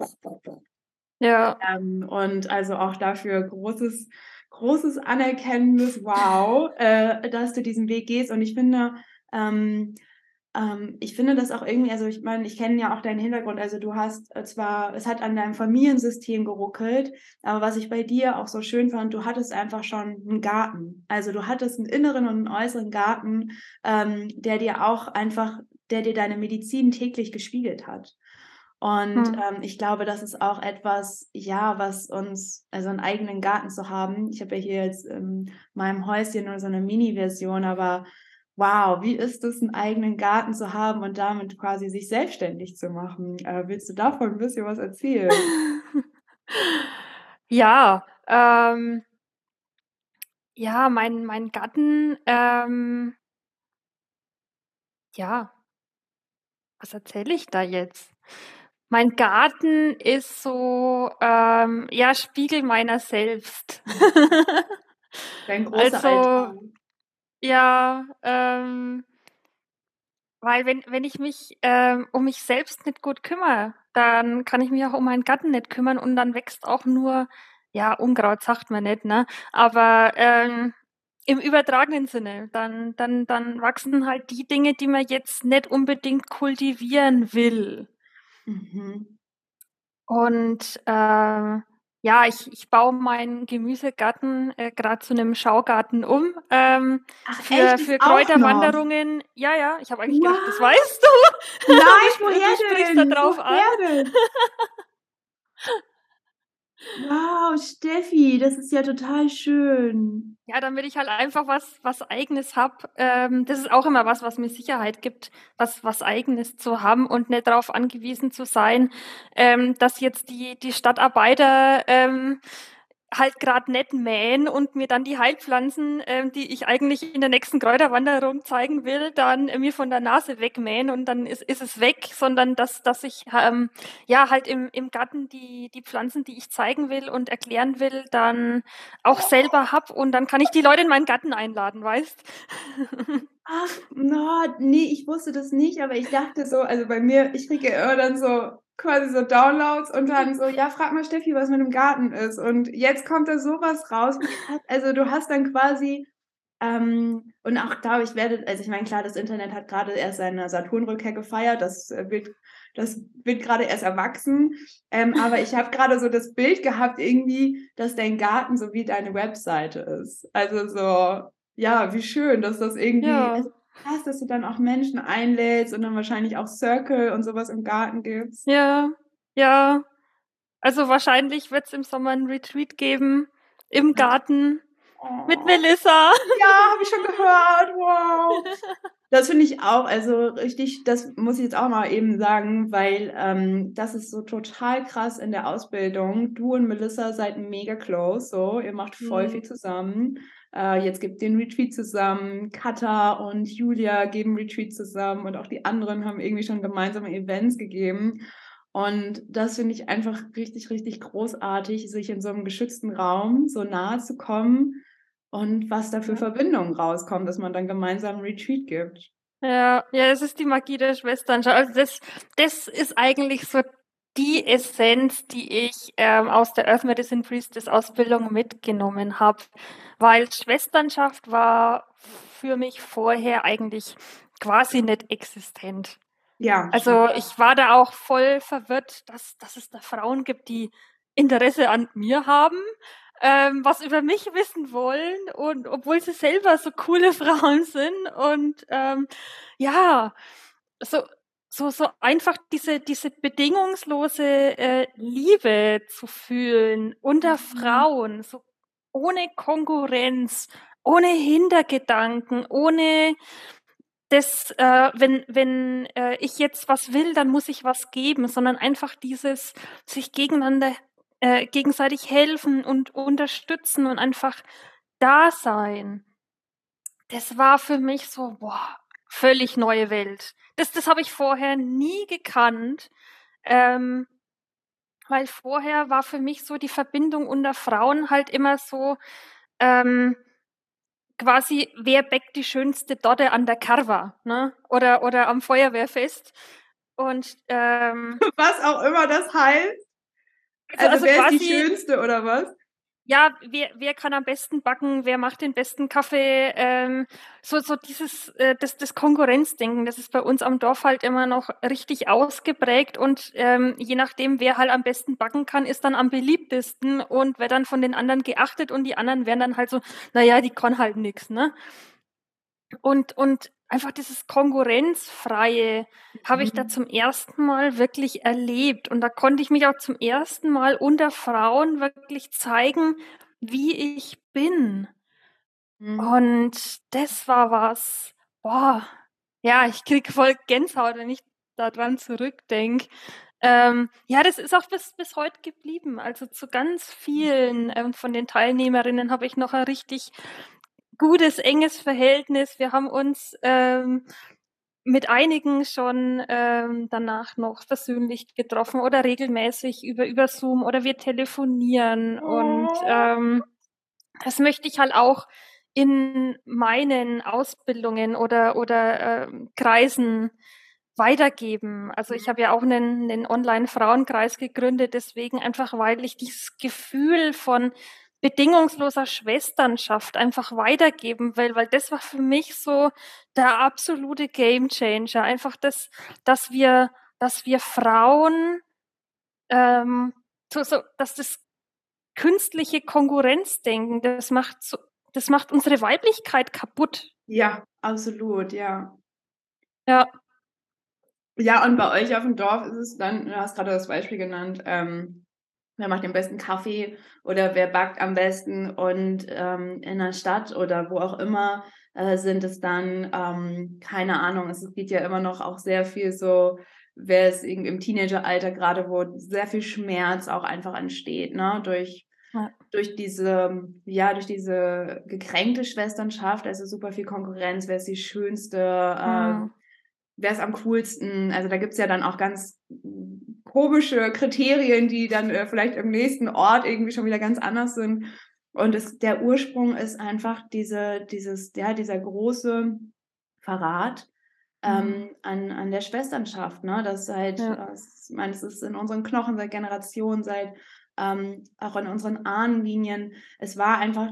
Ja. Ähm, und also auch dafür großes, großes Anerkennendes, wow, äh, dass du diesen Weg gehst. Und ich finde, ähm, ähm, ich finde das auch irgendwie, also ich meine, ich kenne ja auch deinen Hintergrund. Also du hast äh, zwar, es hat an deinem Familiensystem geruckelt, aber was ich bei dir auch so schön fand, du hattest einfach schon einen Garten. Also du hattest einen inneren und einen äußeren Garten, ähm, der dir auch einfach, der dir deine Medizin täglich gespiegelt hat. Und hm. ähm, ich glaube, das ist auch etwas, ja, was uns, also einen eigenen Garten zu haben. Ich habe ja hier jetzt in meinem Häuschen nur so eine Mini-Version, aber wow, wie ist es, einen eigenen Garten zu haben und damit quasi sich selbstständig zu machen? Äh, willst du davon ein bisschen was erzählen? ja, ähm, ja, mein, mein Garten, ähm, ja, was erzähle ich da jetzt? Mein Garten ist so, ähm, ja, Spiegel meiner selbst. Dein großer also, Altar. Ja, ähm, weil wenn, wenn ich mich ähm, um mich selbst nicht gut kümmere, dann kann ich mich auch um meinen Garten nicht kümmern und dann wächst auch nur, ja, Unkraut sagt man nicht, ne? Aber ähm, im übertragenen Sinne, dann, dann, dann wachsen halt die Dinge, die man jetzt nicht unbedingt kultivieren will. Mhm. Und äh, ja, ich, ich baue meinen Gemüsegarten äh, gerade zu einem Schaugarten um. Ähm, Ach, für, echt? für Kräuterwanderungen. Ja, ja, ich habe eigentlich wow. gedacht, das weißt du. Nein, woher du sprichst da drauf woher an. Wow, Steffi, das ist ja total schön. Ja, damit ich halt einfach was, was Eigenes hab. Ähm, das ist auch immer was, was mir Sicherheit gibt, was, was Eigenes zu haben und nicht darauf angewiesen zu sein, ähm, dass jetzt die, die Stadtarbeiter ähm, halt gerade nett mähen und mir dann die Heilpflanzen, ähm, die ich eigentlich in der nächsten Kräuterwanderung zeigen will, dann äh, mir von der Nase wegmähen und dann ist, ist es weg, sondern dass, dass ich ähm, ja halt im, im Garten die, die Pflanzen, die ich zeigen will und erklären will, dann auch selber hab und dann kann ich die Leute in meinen Garten einladen, weißt? Ach, no, nee, ich wusste das nicht, aber ich dachte so, also bei mir, ich kriege immer dann so quasi so Downloads und dann so, ja, frag mal Steffi, was mit dem Garten ist. Und jetzt kommt da sowas raus. Also du hast dann quasi, ähm, und auch da, ich werde, also ich meine, klar, das Internet hat gerade erst seine Saturnrückkehr gefeiert, das äh, wird, das wird gerade erst erwachsen. Ähm, aber ich habe gerade so das Bild gehabt, irgendwie, dass dein Garten so wie deine Webseite ist. Also so, ja, wie schön, dass das irgendwie, ja. also krass, dass du dann auch Menschen einlädst und dann wahrscheinlich auch Circle und sowas im Garten gibst. Ja, ja. Also wahrscheinlich wird es im Sommer ein Retreat geben im Garten oh. mit Melissa. Ja, habe ich schon gehört. Wow. Das finde ich auch, also richtig, das muss ich jetzt auch mal eben sagen, weil ähm, das ist so total krass in der Ausbildung. Du und Melissa seid mega close, so, ihr macht voll mhm. viel zusammen. Äh, jetzt gibt den Retreat zusammen. Katha und Julia geben Retreat zusammen und auch die anderen haben irgendwie schon gemeinsame Events gegeben. Und das finde ich einfach richtig, richtig großartig, sich in so einem geschützten Raum so nahe zu kommen und was da für Verbindungen rauskommen, dass man dann gemeinsam Retreat gibt. Ja, ja, das ist die Magie der Schwestern. Also das, das ist eigentlich so die Essenz, die ich ähm, aus der Earth Medicine Priestess Ausbildung mitgenommen habe, weil Schwesternschaft war für mich vorher eigentlich quasi nicht existent. Ja. Also ich war da auch voll verwirrt, dass, dass es da Frauen gibt, die Interesse an mir haben, ähm, was über mich wissen wollen und obwohl sie selber so coole Frauen sind und ähm, ja, so so so einfach diese diese bedingungslose äh, Liebe zu fühlen unter mhm. Frauen, so ohne Konkurrenz, ohne Hintergedanken, ohne das, äh, wenn, wenn äh, ich jetzt was will, dann muss ich was geben, sondern einfach dieses sich gegeneinander, äh, gegenseitig helfen und unterstützen und einfach da sein. Das war für mich so, boah, völlig neue Welt. Das, das habe ich vorher nie gekannt, ähm, weil vorher war für mich so die Verbindung unter Frauen halt immer so, ähm, quasi, wer backt die schönste Dodde an der Carva, ne? Oder, oder am Feuerwehrfest. Und ähm, was auch immer das heißt. Also, also wer quasi, ist die schönste oder was? Ja, wer, wer kann am besten backen, wer macht den besten Kaffee, ähm, so, so dieses, äh, das, das Konkurrenzdenken, das ist bei uns am Dorf halt immer noch richtig ausgeprägt und ähm, je nachdem, wer halt am besten backen kann, ist dann am beliebtesten und wer dann von den anderen geachtet und die anderen werden dann halt so, naja, die kann halt nix, ne? Und, und einfach dieses Konkurrenzfreie habe ich da mhm. zum ersten Mal wirklich erlebt. Und da konnte ich mich auch zum ersten Mal unter Frauen wirklich zeigen, wie ich bin. Mhm. Und das war was, boah, ja, ich krieg voll Gänsehaut, wenn ich daran zurückdenke. Ähm, ja, das ist auch bis, bis heute geblieben. Also zu ganz vielen ähm, von den Teilnehmerinnen habe ich noch ein richtig gutes, enges Verhältnis. Wir haben uns ähm, mit einigen schon ähm, danach noch persönlich getroffen oder regelmäßig über, über Zoom oder wir telefonieren. Oh. Und ähm, das möchte ich halt auch in meinen Ausbildungen oder, oder äh, Kreisen weitergeben. Also ich mhm. habe ja auch einen, einen Online-Frauenkreis gegründet, deswegen einfach, weil ich dieses Gefühl von bedingungsloser Schwesternschaft einfach weitergeben will, weil das war für mich so der absolute Gamechanger. Einfach das, dass wir, dass wir Frauen, ähm, so, so, dass das künstliche Konkurrenzdenken, das macht so, das macht unsere Weiblichkeit kaputt. Ja, absolut, ja. Ja. Ja, und bei euch auf dem Dorf ist es dann, du hast gerade das Beispiel genannt, ähm, wer macht den besten Kaffee oder wer backt am besten und ähm, in der Stadt oder wo auch immer äh, sind es dann, ähm, keine Ahnung, es geht ja immer noch auch sehr viel so, wer ist im Teenageralter gerade, wo sehr viel Schmerz auch einfach entsteht, ne, durch ja. durch diese, ja, durch diese gekränkte Schwesternschaft, also super viel Konkurrenz, wer ist die schönste, mhm. äh, wer ist am coolsten, also da gibt es ja dann auch ganz komische Kriterien, die dann äh, vielleicht im nächsten Ort irgendwie schon wieder ganz anders sind. Und es, der Ursprung ist einfach diese, dieses, ja, dieser große Verrat ähm, mhm. an, an der Schwesternschaft. Ne? Das seit, ja. ich meine, es ist in unseren Knochen seit Generationen, seit ähm, auch in unseren Ahnenlinien. Es war einfach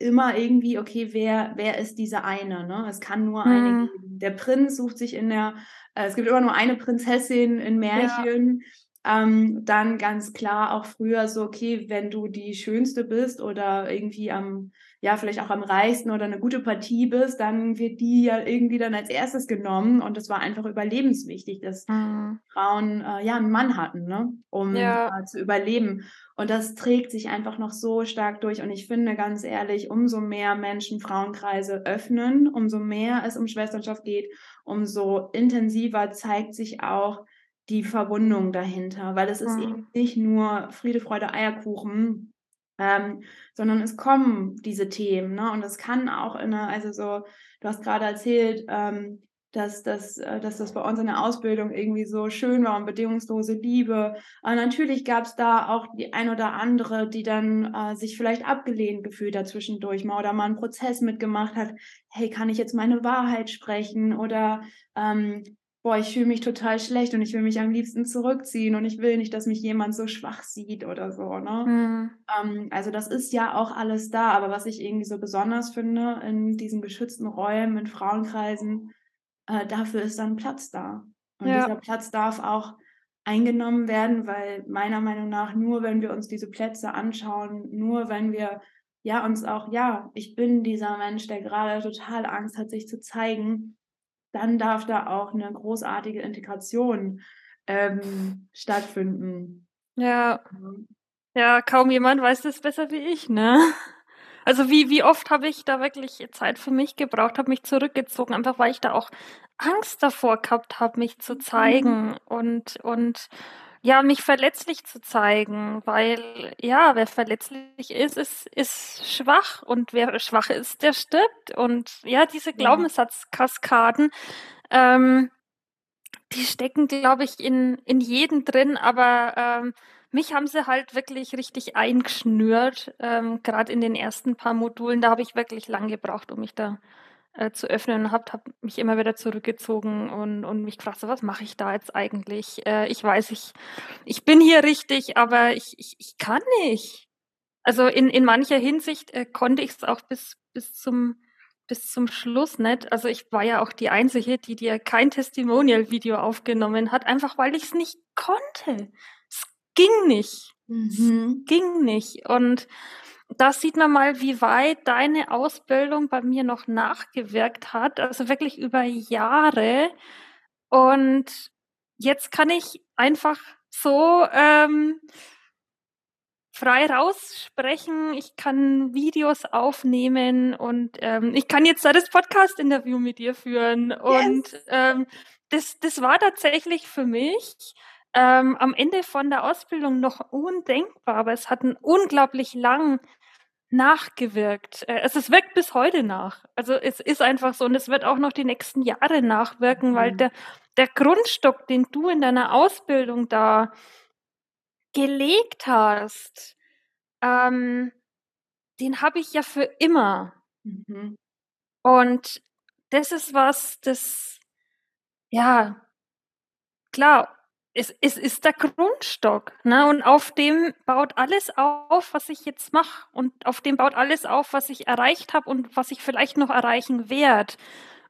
immer irgendwie, okay, wer, wer ist diese eine? Ne? Es kann nur mhm. eine geben. Der Prinz sucht sich in der, es gibt immer nur eine Prinzessin in Märchen. Ja. Ähm, dann ganz klar auch früher so, okay, wenn du die Schönste bist oder irgendwie am, ja, vielleicht auch am reichsten oder eine gute Partie bist, dann wird die ja irgendwie dann als erstes genommen und es war einfach überlebenswichtig, dass mhm. Frauen äh, ja einen Mann hatten, ne, um ja. äh, zu überleben. Und das trägt sich einfach noch so stark durch. Und ich finde ganz ehrlich, umso mehr Menschen Frauenkreise öffnen, umso mehr es um Schwesternschaft geht, umso intensiver zeigt sich auch, die Verwundung dahinter, weil es ist mhm. eben nicht nur Friede, Freude, Eierkuchen, ähm, sondern es kommen diese Themen, ne? Und es kann auch in einer, also so, du hast gerade erzählt, ähm, dass, dass, äh, dass das bei uns in der Ausbildung irgendwie so schön war und bedingungslose Liebe. Aber natürlich gab es da auch die ein oder andere, die dann äh, sich vielleicht abgelehnt gefühlt hat zwischendurch mal oder mal einen Prozess mitgemacht hat. Hey, kann ich jetzt meine Wahrheit sprechen? Oder ähm, boah, ich fühle mich total schlecht und ich will mich am liebsten zurückziehen und ich will nicht, dass mich jemand so schwach sieht oder so, ne? Mhm. Ähm, also das ist ja auch alles da, aber was ich irgendwie so besonders finde in diesen geschützten Räumen, in Frauenkreisen, äh, dafür ist dann Platz da. Und ja. dieser Platz darf auch eingenommen werden, weil meiner Meinung nach nur, wenn wir uns diese Plätze anschauen, nur wenn wir ja uns auch, ja, ich bin dieser Mensch, der gerade total Angst hat, sich zu zeigen, dann darf da auch eine großartige Integration ähm, stattfinden. Ja. Ja, kaum jemand weiß das besser wie ich, ne? Also wie, wie oft habe ich da wirklich Zeit für mich gebraucht, habe mich zurückgezogen, einfach weil ich da auch Angst davor gehabt habe, mich zu zeigen mhm. und, und ja, mich verletzlich zu zeigen, weil ja, wer verletzlich ist, ist, ist schwach und wer schwach ist, der stirbt. Und ja, diese Glaubenssatzkaskaden, ähm, die stecken, glaube ich, in, in jedem drin, aber ähm, mich haben sie halt wirklich richtig eingeschnürt, ähm, gerade in den ersten paar Modulen. Da habe ich wirklich lang gebraucht, um mich da äh, zu öffnen und habe hab mich immer wieder zurückgezogen und, und mich gefragt, so, was mache ich da jetzt eigentlich? Äh, ich weiß, ich, ich bin hier richtig, aber ich, ich, ich kann nicht. Also in, in mancher Hinsicht äh, konnte ich es auch bis, bis zum bis zum Schluss nicht. Also ich war ja auch die Einzige, die dir kein Testimonial-Video aufgenommen hat, einfach weil ich es nicht konnte. Es ging nicht. Mhm. Es ging nicht. Und da sieht man mal, wie weit deine Ausbildung bei mir noch nachgewirkt hat. Also wirklich über Jahre. Und jetzt kann ich einfach so ähm, frei raussprechen. Ich kann Videos aufnehmen und ähm, ich kann jetzt da das Podcast-Interview mit dir führen. Yes. Und ähm, das, das war tatsächlich für mich ähm, am Ende von der Ausbildung noch undenkbar, aber es hat einen unglaublich lang nachgewirkt. Äh, also es wirkt bis heute nach. Also es ist einfach so und es wird auch noch die nächsten Jahre nachwirken, mhm. weil der, der Grundstock, den du in deiner Ausbildung da gelegt hast, ähm, den habe ich ja für immer. Mhm. Und das ist was, das, ja, klar, es, es ist der Grundstock, ne? Und auf dem baut alles auf, was ich jetzt mache. Und auf dem baut alles auf, was ich erreicht habe und was ich vielleicht noch erreichen werde.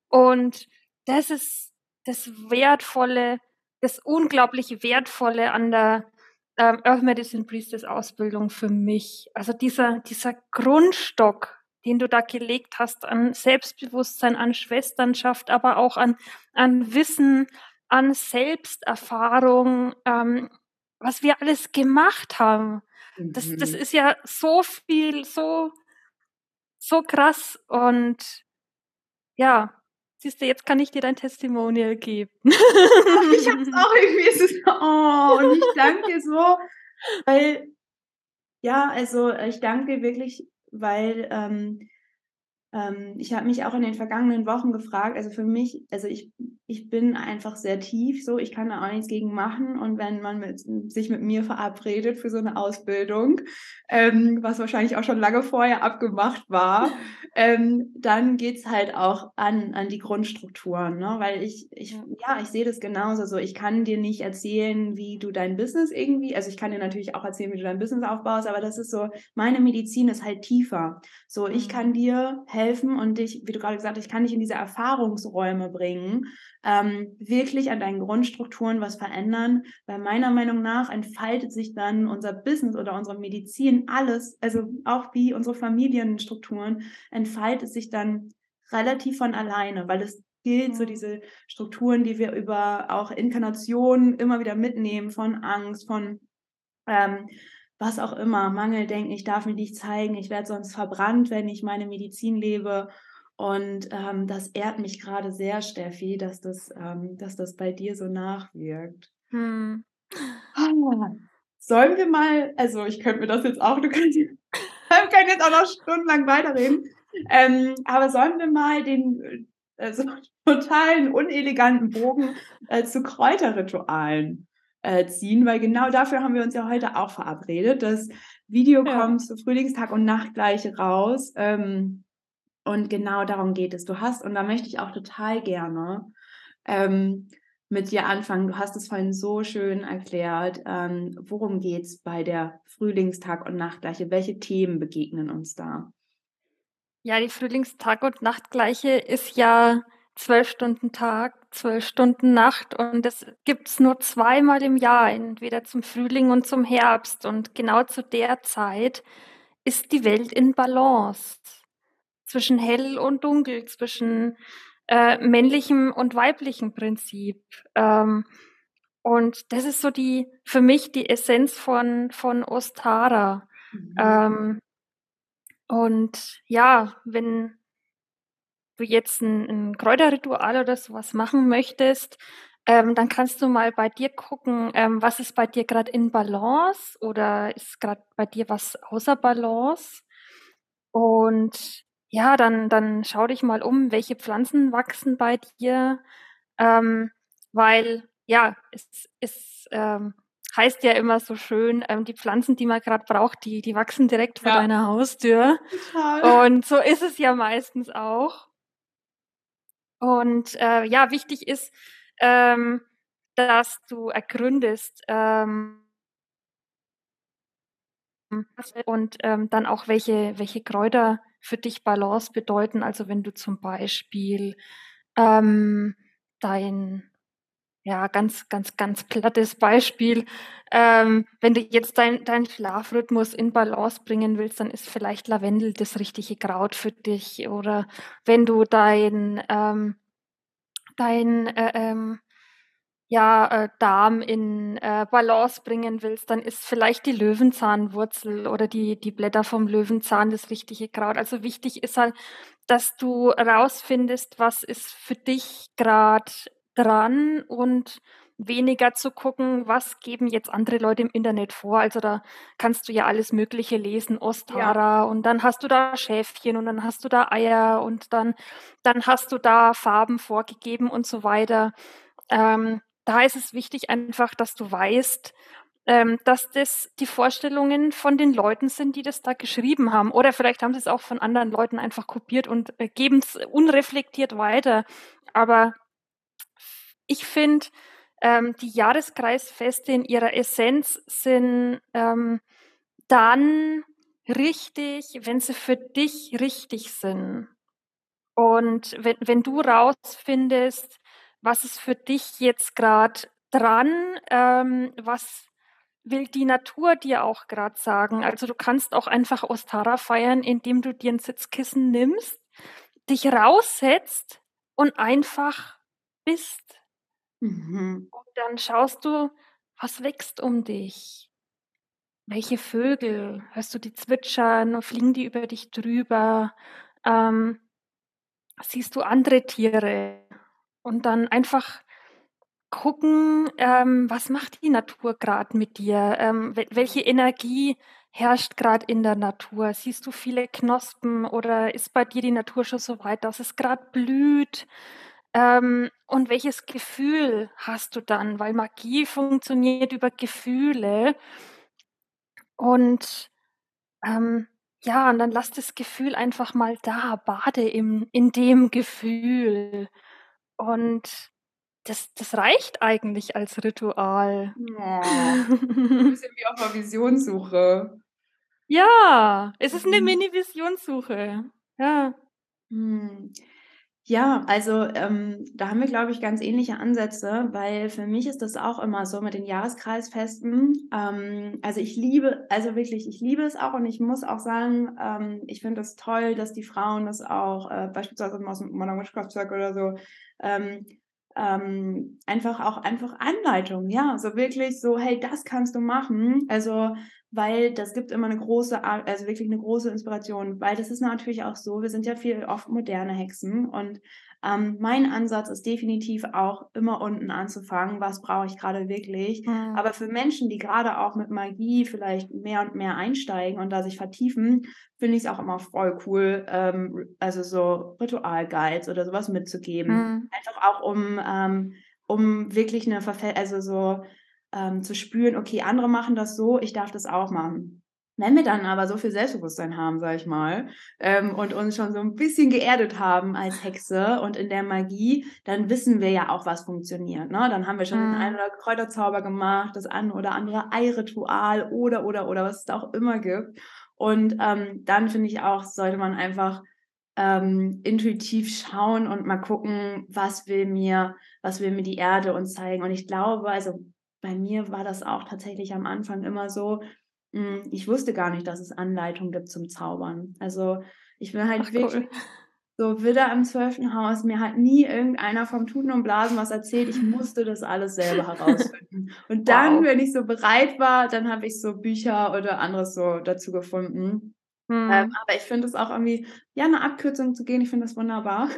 Und das ist das Wertvolle, das unglaublich Wertvolle an der ähm, Earth Medicine Priestess Ausbildung für mich. Also dieser, dieser Grundstock, den du da gelegt hast an Selbstbewusstsein, an Schwesternschaft, aber auch an, an Wissen, an Selbsterfahrung, ähm, was wir alles gemacht haben. Das, das mhm. ist ja so viel, so, so krass. Und ja, siehst du, jetzt kann ich dir dein Testimonial geben. Ich hab's auch irgendwie, es ist, oh, und ich danke so, weil, ja, also ich danke wirklich, weil ähm, ähm, ich habe mich auch in den vergangenen Wochen gefragt, also für mich, also ich, ich bin einfach sehr tief so, ich kann da auch nichts gegen machen. Und wenn man mit, sich mit mir verabredet für so eine Ausbildung, ähm, was wahrscheinlich auch schon lange vorher abgemacht war, ähm, dann geht's halt auch an, an die Grundstrukturen, ne? weil ich, ich, ja, ich sehe das genauso so, ich kann dir nicht erzählen, wie du dein Business irgendwie, also ich kann dir natürlich auch erzählen, wie du dein Business aufbaust, aber das ist so, meine Medizin ist halt tiefer. So, ich mhm. kann dir helfen, helfen und dich, wie du gerade gesagt hast, ich kann dich in diese Erfahrungsräume bringen, ähm, wirklich an deinen Grundstrukturen was verändern, weil meiner Meinung nach entfaltet sich dann unser Business oder unsere Medizin alles, also auch wie unsere Familienstrukturen, entfaltet sich dann relativ von alleine, weil es gilt, so diese Strukturen, die wir über auch Inkarnationen immer wieder mitnehmen, von Angst, von ähm, was auch immer, Mangeldenken, ich darf mich nicht zeigen, ich werde sonst verbrannt, wenn ich meine Medizin lebe. Und ähm, das ehrt mich gerade sehr, Steffi, dass das, ähm, dass das bei dir so nachwirkt. Hm. Sollen wir mal, also ich könnte mir das jetzt auch, du kannst, wir können jetzt auch noch stundenlang weiterreden, ähm, aber sollen wir mal den also, totalen uneleganten Bogen äh, zu Kräuterritualen äh, ziehen, weil genau dafür haben wir uns ja heute auch verabredet. Das Video ja. kommt zu Frühlingstag und Nacht gleich raus. Ähm, und genau darum geht es. Du hast, und da möchte ich auch total gerne ähm, mit dir anfangen. Du hast es vorhin so schön erklärt. Ähm, worum geht es bei der Frühlingstag und Nachtgleiche? Welche Themen begegnen uns da? Ja, die Frühlingstag und Nachtgleiche ist ja zwölf Stunden Tag, zwölf Stunden Nacht und das gibt's nur zweimal im Jahr, entweder zum Frühling und zum Herbst. Und genau zu der Zeit ist die Welt in Balance zwischen hell und dunkel, zwischen äh, männlichem und weiblichem Prinzip. Ähm, und das ist so die, für mich die Essenz von, von Ostara. Mhm. Ähm, und ja, wenn du jetzt ein, ein Kräuterritual oder sowas machen möchtest, ähm, dann kannst du mal bei dir gucken, ähm, was ist bei dir gerade in Balance oder ist gerade bei dir was außer Balance? Und ja, dann, dann schau dich mal um, welche Pflanzen wachsen bei dir, ähm, weil ja, es, es ähm, heißt ja immer so schön, ähm, die Pflanzen, die man gerade braucht, die, die wachsen direkt vor ja. deiner Haustür. Total. Und so ist es ja meistens auch. Und äh, ja, wichtig ist, ähm, dass du ergründest ähm, und ähm, dann auch welche, welche Kräuter für dich Balance bedeuten. Also wenn du zum Beispiel ähm, dein ja, ganz, ganz, ganz plattes Beispiel. Ähm, wenn du jetzt deinen dein Schlafrhythmus in Balance bringen willst, dann ist vielleicht Lavendel das richtige Kraut für dich. Oder wenn du dein, ähm, dein äh, ähm, ja, äh, Darm in äh, Balance bringen willst, dann ist vielleicht die Löwenzahnwurzel oder die, die Blätter vom Löwenzahn das richtige Kraut. Also wichtig ist halt, dass du rausfindest, was ist für dich gerade dran und weniger zu gucken, was geben jetzt andere Leute im Internet vor. Also da kannst du ja alles Mögliche lesen, Ostara ja. und dann hast du da Schäfchen und dann hast du da Eier und dann, dann hast du da Farben vorgegeben und so weiter. Ähm, da ist es wichtig einfach, dass du weißt, ähm, dass das die Vorstellungen von den Leuten sind, die das da geschrieben haben. Oder vielleicht haben sie es auch von anderen Leuten einfach kopiert und äh, geben es unreflektiert weiter. Aber ich finde, ähm, die Jahreskreisfeste in ihrer Essenz sind ähm, dann richtig, wenn sie für dich richtig sind. Und wenn, wenn du rausfindest, was ist für dich jetzt gerade dran, ähm, was will die Natur dir auch gerade sagen. Also du kannst auch einfach Ostara feiern, indem du dir ein Sitzkissen nimmst, dich raussetzt und einfach bist. Mhm. Und dann schaust du, was wächst um dich? Welche Vögel? Hörst du die zwitschern? Fliegen die über dich drüber? Ähm, siehst du andere Tiere? Und dann einfach gucken, ähm, was macht die Natur gerade mit dir? Ähm, welche Energie herrscht gerade in der Natur? Siehst du viele Knospen oder ist bei dir die Natur schon so weit, dass es gerade blüht? Ähm, und welches Gefühl hast du dann? Weil Magie funktioniert über Gefühle. Und ähm, ja, und dann lass das Gefühl einfach mal da, bade im, in dem Gefühl. Und das, das reicht eigentlich als Ritual. Oh, ein bisschen wie auf einer Visionssuche. Ja, es ist eine mhm. Mini-Visionssuche. Ja. Hm. Ja, also ähm, da haben wir, glaube ich, ganz ähnliche Ansätze, weil für mich ist das auch immer so mit den Jahreskreisfesten. Ähm, also ich liebe, also wirklich, ich liebe es auch und ich muss auch sagen, ähm, ich finde es das toll, dass die Frauen das auch, äh, beispielsweise aus dem Modern Witchcraft Circle oder so, ähm, ähm, einfach auch einfach Anleitungen, ja, so wirklich so, hey, das kannst du machen. Also weil das gibt immer eine große, also wirklich eine große Inspiration, weil das ist natürlich auch so, wir sind ja viel oft moderne Hexen und ähm, mein Ansatz ist definitiv auch immer unten anzufangen, was brauche ich gerade wirklich. Mhm. Aber für Menschen, die gerade auch mit Magie vielleicht mehr und mehr einsteigen und da sich vertiefen, finde ich es auch immer voll cool, ähm, also so Ritualguides oder sowas mitzugeben. Mhm. Einfach auch um, ähm, um wirklich eine Verfäl also so ähm, zu spüren, okay, andere machen das so, ich darf das auch machen. Wenn wir dann aber so viel Selbstbewusstsein haben, sag ich mal, ähm, und uns schon so ein bisschen geerdet haben als Hexe und in der Magie, dann wissen wir ja auch, was funktioniert. Ne? Dann haben wir schon mhm. den einen oder Kräuterzauber gemacht, das eine oder andere Eiritual oder, oder, oder, was es da auch immer gibt. Und ähm, dann finde ich auch, sollte man einfach ähm, intuitiv schauen und mal gucken, was will mir, was will mir die Erde uns zeigen. Und ich glaube, also bei mir war das auch tatsächlich am Anfang immer so, ich wusste gar nicht, dass es Anleitungen gibt zum Zaubern. Also ich bin halt Ach, wirklich cool. so wieder im zwölften Haus. Mir hat nie irgendeiner vom Tuten und Blasen was erzählt. Ich musste das alles selber herausfinden. Und dann, wow. wenn ich so bereit war, dann habe ich so Bücher oder anderes so dazu gefunden. Hm. Ähm, aber ich finde es auch irgendwie, ja, eine Abkürzung zu gehen, ich finde das wunderbar.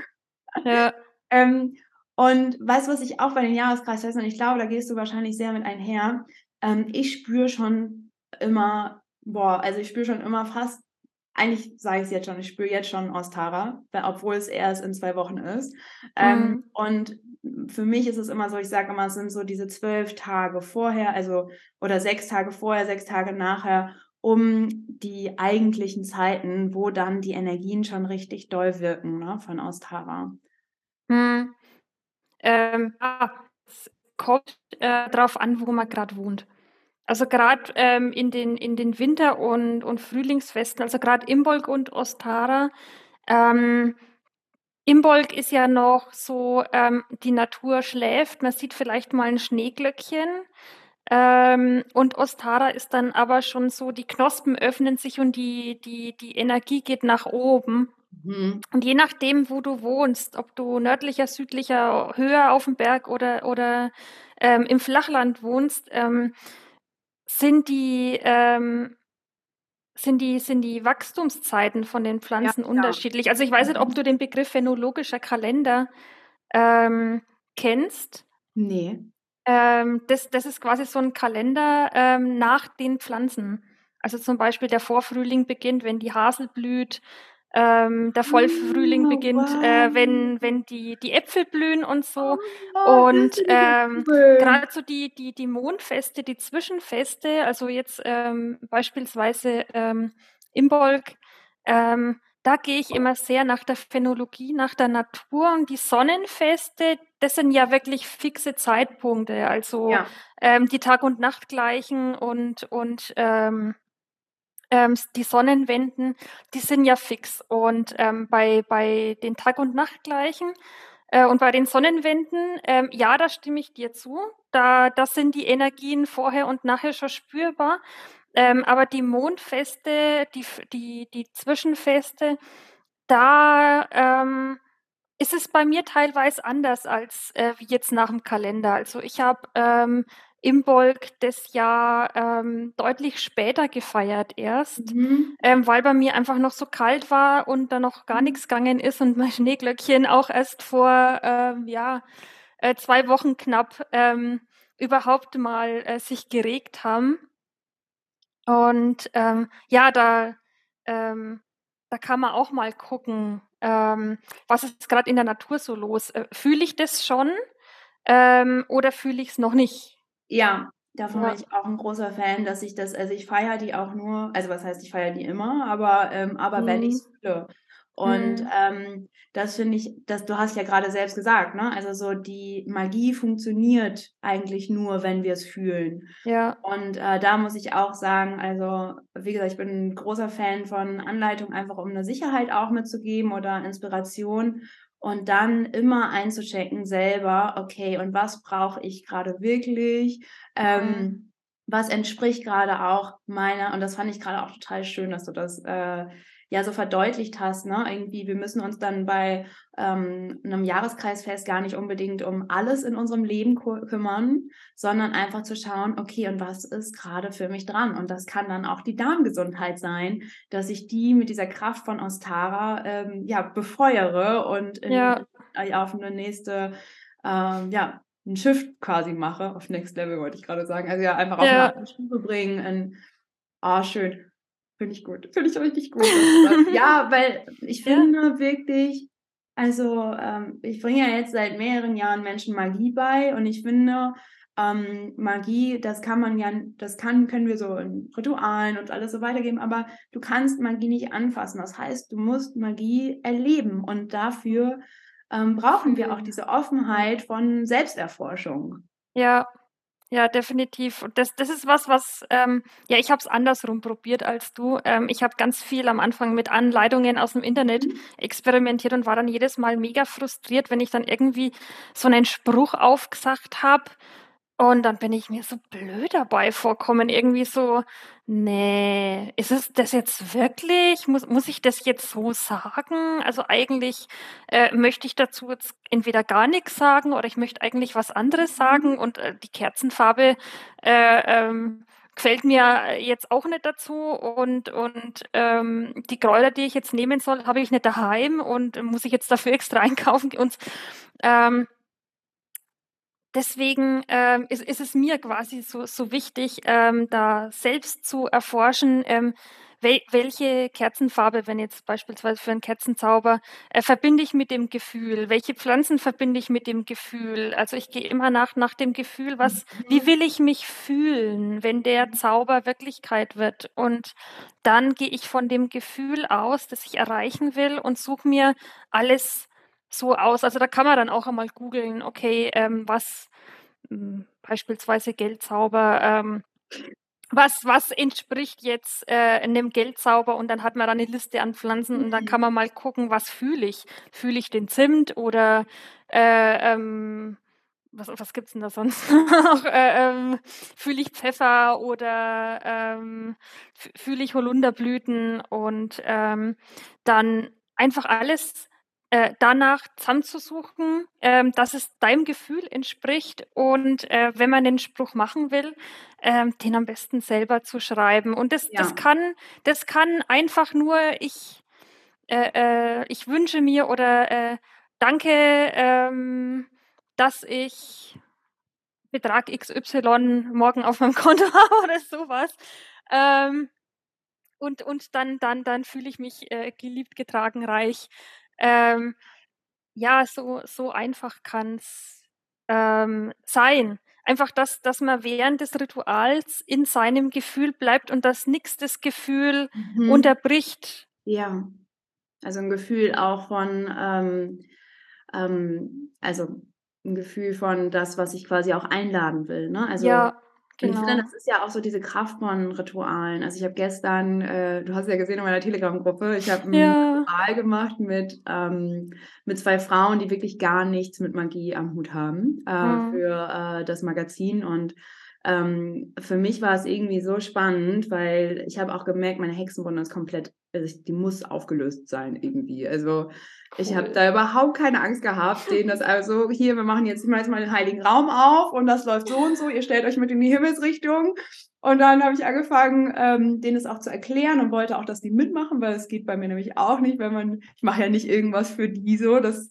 Ja. ähm, und weißt du, was ich auch bei den Jahreskreis und ich glaube, da gehst du wahrscheinlich sehr mit einher. Ähm, ich spüre schon immer, boah, also ich spüre schon immer fast, eigentlich sage ich es jetzt schon, ich spüre jetzt schon Ostara, obwohl es erst in zwei Wochen ist. Ähm, mhm. Ähm, und für mich ist es immer so, ich sage immer, es sind so diese zwölf Tage vorher, also oder sechs Tage vorher, sechs Tage nachher, um die eigentlichen Zeiten, wo dann die Energien schon richtig doll wirken ne, von Ostara. Hm. Ähm, ah, es kommt äh, darauf an, wo man gerade wohnt. Also gerade ähm, in, den, in den Winter- und, und Frühlingsfesten, also gerade Imbolg und Ostara, ähm, Imbolg ist ja noch so, ähm, die Natur schläft, man sieht vielleicht mal ein Schneeglöckchen. Ähm, und Ostara ist dann aber schon so, die Knospen öffnen sich und die, die, die Energie geht nach oben. Mhm. Und je nachdem, wo du wohnst, ob du nördlicher, südlicher, höher auf dem Berg oder, oder ähm, im Flachland wohnst, ähm, sind die, ähm, sind die, sind die Wachstumszeiten von den Pflanzen ja, unterschiedlich. Also ich weiß nicht, ob mhm. du den Begriff phänologischer Kalender ähm, kennst. Nee. Ähm, das, das ist quasi so ein Kalender ähm, nach den Pflanzen. Also zum Beispiel der Vorfrühling beginnt, wenn die Hasel blüht, ähm, der Vollfrühling oh, beginnt, wow. äh, wenn, wenn die, die Äpfel blühen und so. Oh, und ähm, gerade so die, die, die Mondfeste, die Zwischenfeste, also jetzt ähm, beispielsweise ähm, Imbolg, ähm, da gehe ich immer sehr nach der Phänologie, nach der Natur und die Sonnenfeste, das sind ja wirklich fixe Zeitpunkte, also ja. ähm, die Tag- und Nachtgleichen und, und ähm, ähm, die Sonnenwenden, die sind ja fix. Und ähm, bei, bei den Tag- und Nachtgleichen äh, und bei den Sonnenwenden, ähm, ja, da stimme ich dir zu. Da, das sind die Energien vorher und nachher schon spürbar. Ähm, aber die Mondfeste, die, die, die Zwischenfeste, da ähm, ist es bei mir teilweise anders als äh, jetzt nach dem Kalender. Also ich habe ähm, Imbolg das Jahr ähm, deutlich später gefeiert erst, mhm. ähm, weil bei mir einfach noch so kalt war und da noch gar mhm. nichts gegangen ist und mein Schneeglöckchen auch erst vor ähm, ja, äh, zwei Wochen knapp ähm, überhaupt mal äh, sich geregt haben. Und ähm, ja, da, ähm, da kann man auch mal gucken, ähm, was ist gerade in der Natur so los. Äh, fühle ich das schon ähm, oder fühle ich es noch nicht? Ja, davon ja. bin ich auch ein großer Fan, dass ich das, also ich feiere die auch nur, also was heißt, ich feiere die immer, aber, ähm, aber mhm. wenn ich es fühle. Und mhm. ähm, das finde ich, das, du hast ja gerade selbst gesagt, ne? Also so die Magie funktioniert eigentlich nur, wenn wir es fühlen. Ja. Und äh, da muss ich auch sagen, also wie gesagt, ich bin ein großer Fan von Anleitung, einfach um eine Sicherheit auch mitzugeben oder Inspiration und dann immer einzuchecken selber, okay, und was brauche ich gerade wirklich? Ähm, mhm. Was entspricht gerade auch meiner, und das fand ich gerade auch total schön, dass du das äh, ja so verdeutlicht hast, ne? Irgendwie, wir müssen uns dann bei ähm, einem Jahreskreisfest gar nicht unbedingt um alles in unserem Leben kümmern, sondern einfach zu schauen, okay, und was ist gerade für mich dran? Und das kann dann auch die Darmgesundheit sein, dass ich die mit dieser Kraft von Ostara ähm, ja befeuere und in, ja. auf eine nächste ähm, ja, ein Shift quasi mache, auf Next Level wollte ich gerade sagen. Also ja, einfach auf ja. eine Stufe bringen. Ah, oh, schön. Finde ich gut. Finde ich richtig gut. ja, weil ich finde wirklich, also ähm, ich bringe ja jetzt seit mehreren Jahren Menschen Magie bei und ich finde, ähm, Magie, das kann man ja, das kann, können wir so in Ritualen und alles so weitergeben, aber du kannst Magie nicht anfassen. Das heißt, du musst Magie erleben und dafür ähm, brauchen wir auch diese Offenheit von Selbsterforschung. Ja, Ja, definitiv. Das, das ist was, was, ähm, ja, ich habe es andersrum probiert als du. Ähm, ich habe ganz viel am Anfang mit Anleitungen aus dem Internet experimentiert und war dann jedes Mal mega frustriert, wenn ich dann irgendwie so einen Spruch aufgesagt habe und dann bin ich mir so blöd dabei vorkommen, irgendwie so, nee, ist es das jetzt wirklich? Muss, muss ich das jetzt so sagen? Also eigentlich äh, möchte ich dazu jetzt entweder gar nichts sagen oder ich möchte eigentlich was anderes sagen und äh, die Kerzenfarbe äh, ähm, gefällt mir jetzt auch nicht dazu und, und ähm, die Kräuter, die ich jetzt nehmen soll, habe ich nicht daheim und muss ich jetzt dafür extra einkaufen und ähm, deswegen ähm, ist, ist es mir quasi so, so wichtig, ähm, da selbst zu erforschen, ähm, wel welche Kerzenfarbe, wenn jetzt beispielsweise für einen Kerzenzauber, äh, verbinde ich mit dem Gefühl? Welche Pflanzen verbinde ich mit dem Gefühl? Also ich gehe immer nach, nach dem Gefühl, was, mhm. wie will ich mich fühlen, wenn der Zauber Wirklichkeit wird? Und dann gehe ich von dem Gefühl aus, das ich erreichen will und suche mir alles so aus. Also da kann man dann auch einmal googeln, okay, ähm, was mh, hm, beispielsweise Geldzauber, ähm, was, was entspricht jetzt äh, einem Geldzauber und dann hat man da eine Liste an Pflanzen mhm. und dann kann mhm. man mal gucken, was fühle ich. Fühle ich den Zimt oder äh, ähm, was, was gibt's denn da sonst noch? Äh, ähm, fühle ich Pfeffer oder ähm, fühle ich Holunderblüten und ähm, dann einfach alles äh, danach zusammenzusuchen, äh, dass es deinem Gefühl entspricht und äh, wenn man den Spruch machen will, äh, den am besten selber zu schreiben. Und das, ja. das kann, das kann einfach nur ich, äh, äh, ich wünsche mir oder äh, danke, ähm, dass ich Betrag XY morgen auf meinem Konto habe oder sowas. Ähm, und, und dann, dann, dann fühle ich mich äh, geliebt, getragen, reich. Ähm, ja, so, so einfach kann es ähm, sein. Einfach, dass, dass man während des Rituals in seinem Gefühl bleibt und dass nichts das Gefühl mhm. unterbricht. Ja, also ein Gefühl auch von, ähm, ähm, also ein Gefühl von das, was ich quasi auch einladen will. Ne? Also ja. Genau. ich finde, das ist ja auch so diese Kraft von Ritualen. Also ich habe gestern, äh, du hast ja gesehen in meiner Telegram-Gruppe, ich habe ein ja. Ritual gemacht mit, ähm, mit zwei Frauen, die wirklich gar nichts mit Magie am Hut haben äh, mhm. für äh, das Magazin. Und ähm, für mich war es irgendwie so spannend, weil ich habe auch gemerkt, meine Hexenwunde ist komplett, also die muss aufgelöst sein irgendwie. Also ich cool. habe da überhaupt keine Angst gehabt, denen das also hier, wir machen jetzt mal den heiligen Raum auf und das läuft so und so, ihr stellt euch mit in die Himmelsrichtung. Und dann habe ich angefangen, ähm, denen es auch zu erklären und wollte auch, dass die mitmachen, weil es geht bei mir nämlich auch nicht, wenn man, ich mache ja nicht irgendwas für die so. Das,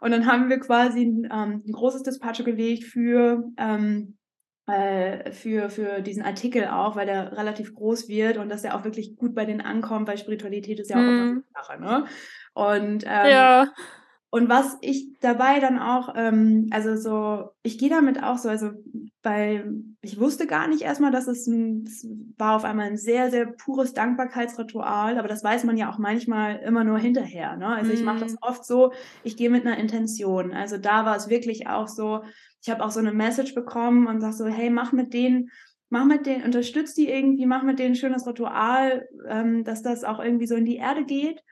und dann haben wir quasi ein, ähm, ein großes Dispatcher gelegt für ähm, äh, für, für diesen Artikel auch, weil der relativ groß wird und dass er auch wirklich gut bei denen ankommt, weil Spiritualität ist ja auch mm. eine mhm. Sache, ne? Und, ähm, ja. Und was ich dabei dann auch, ähm, also so, ich gehe damit auch so, also bei, ich wusste gar nicht erstmal, dass es ein, es war auf einmal ein sehr, sehr pures Dankbarkeitsritual, aber das weiß man ja auch manchmal immer nur hinterher, ne? Also ich mache das mhm. oft so, ich gehe mit einer Intention. Also da war es wirklich auch so, ich habe auch so eine Message bekommen und sag so, hey, mach mit denen, mach mit denen, unterstützt die irgendwie, mach mit denen ein schönes Ritual, ähm, dass das auch irgendwie so in die Erde geht.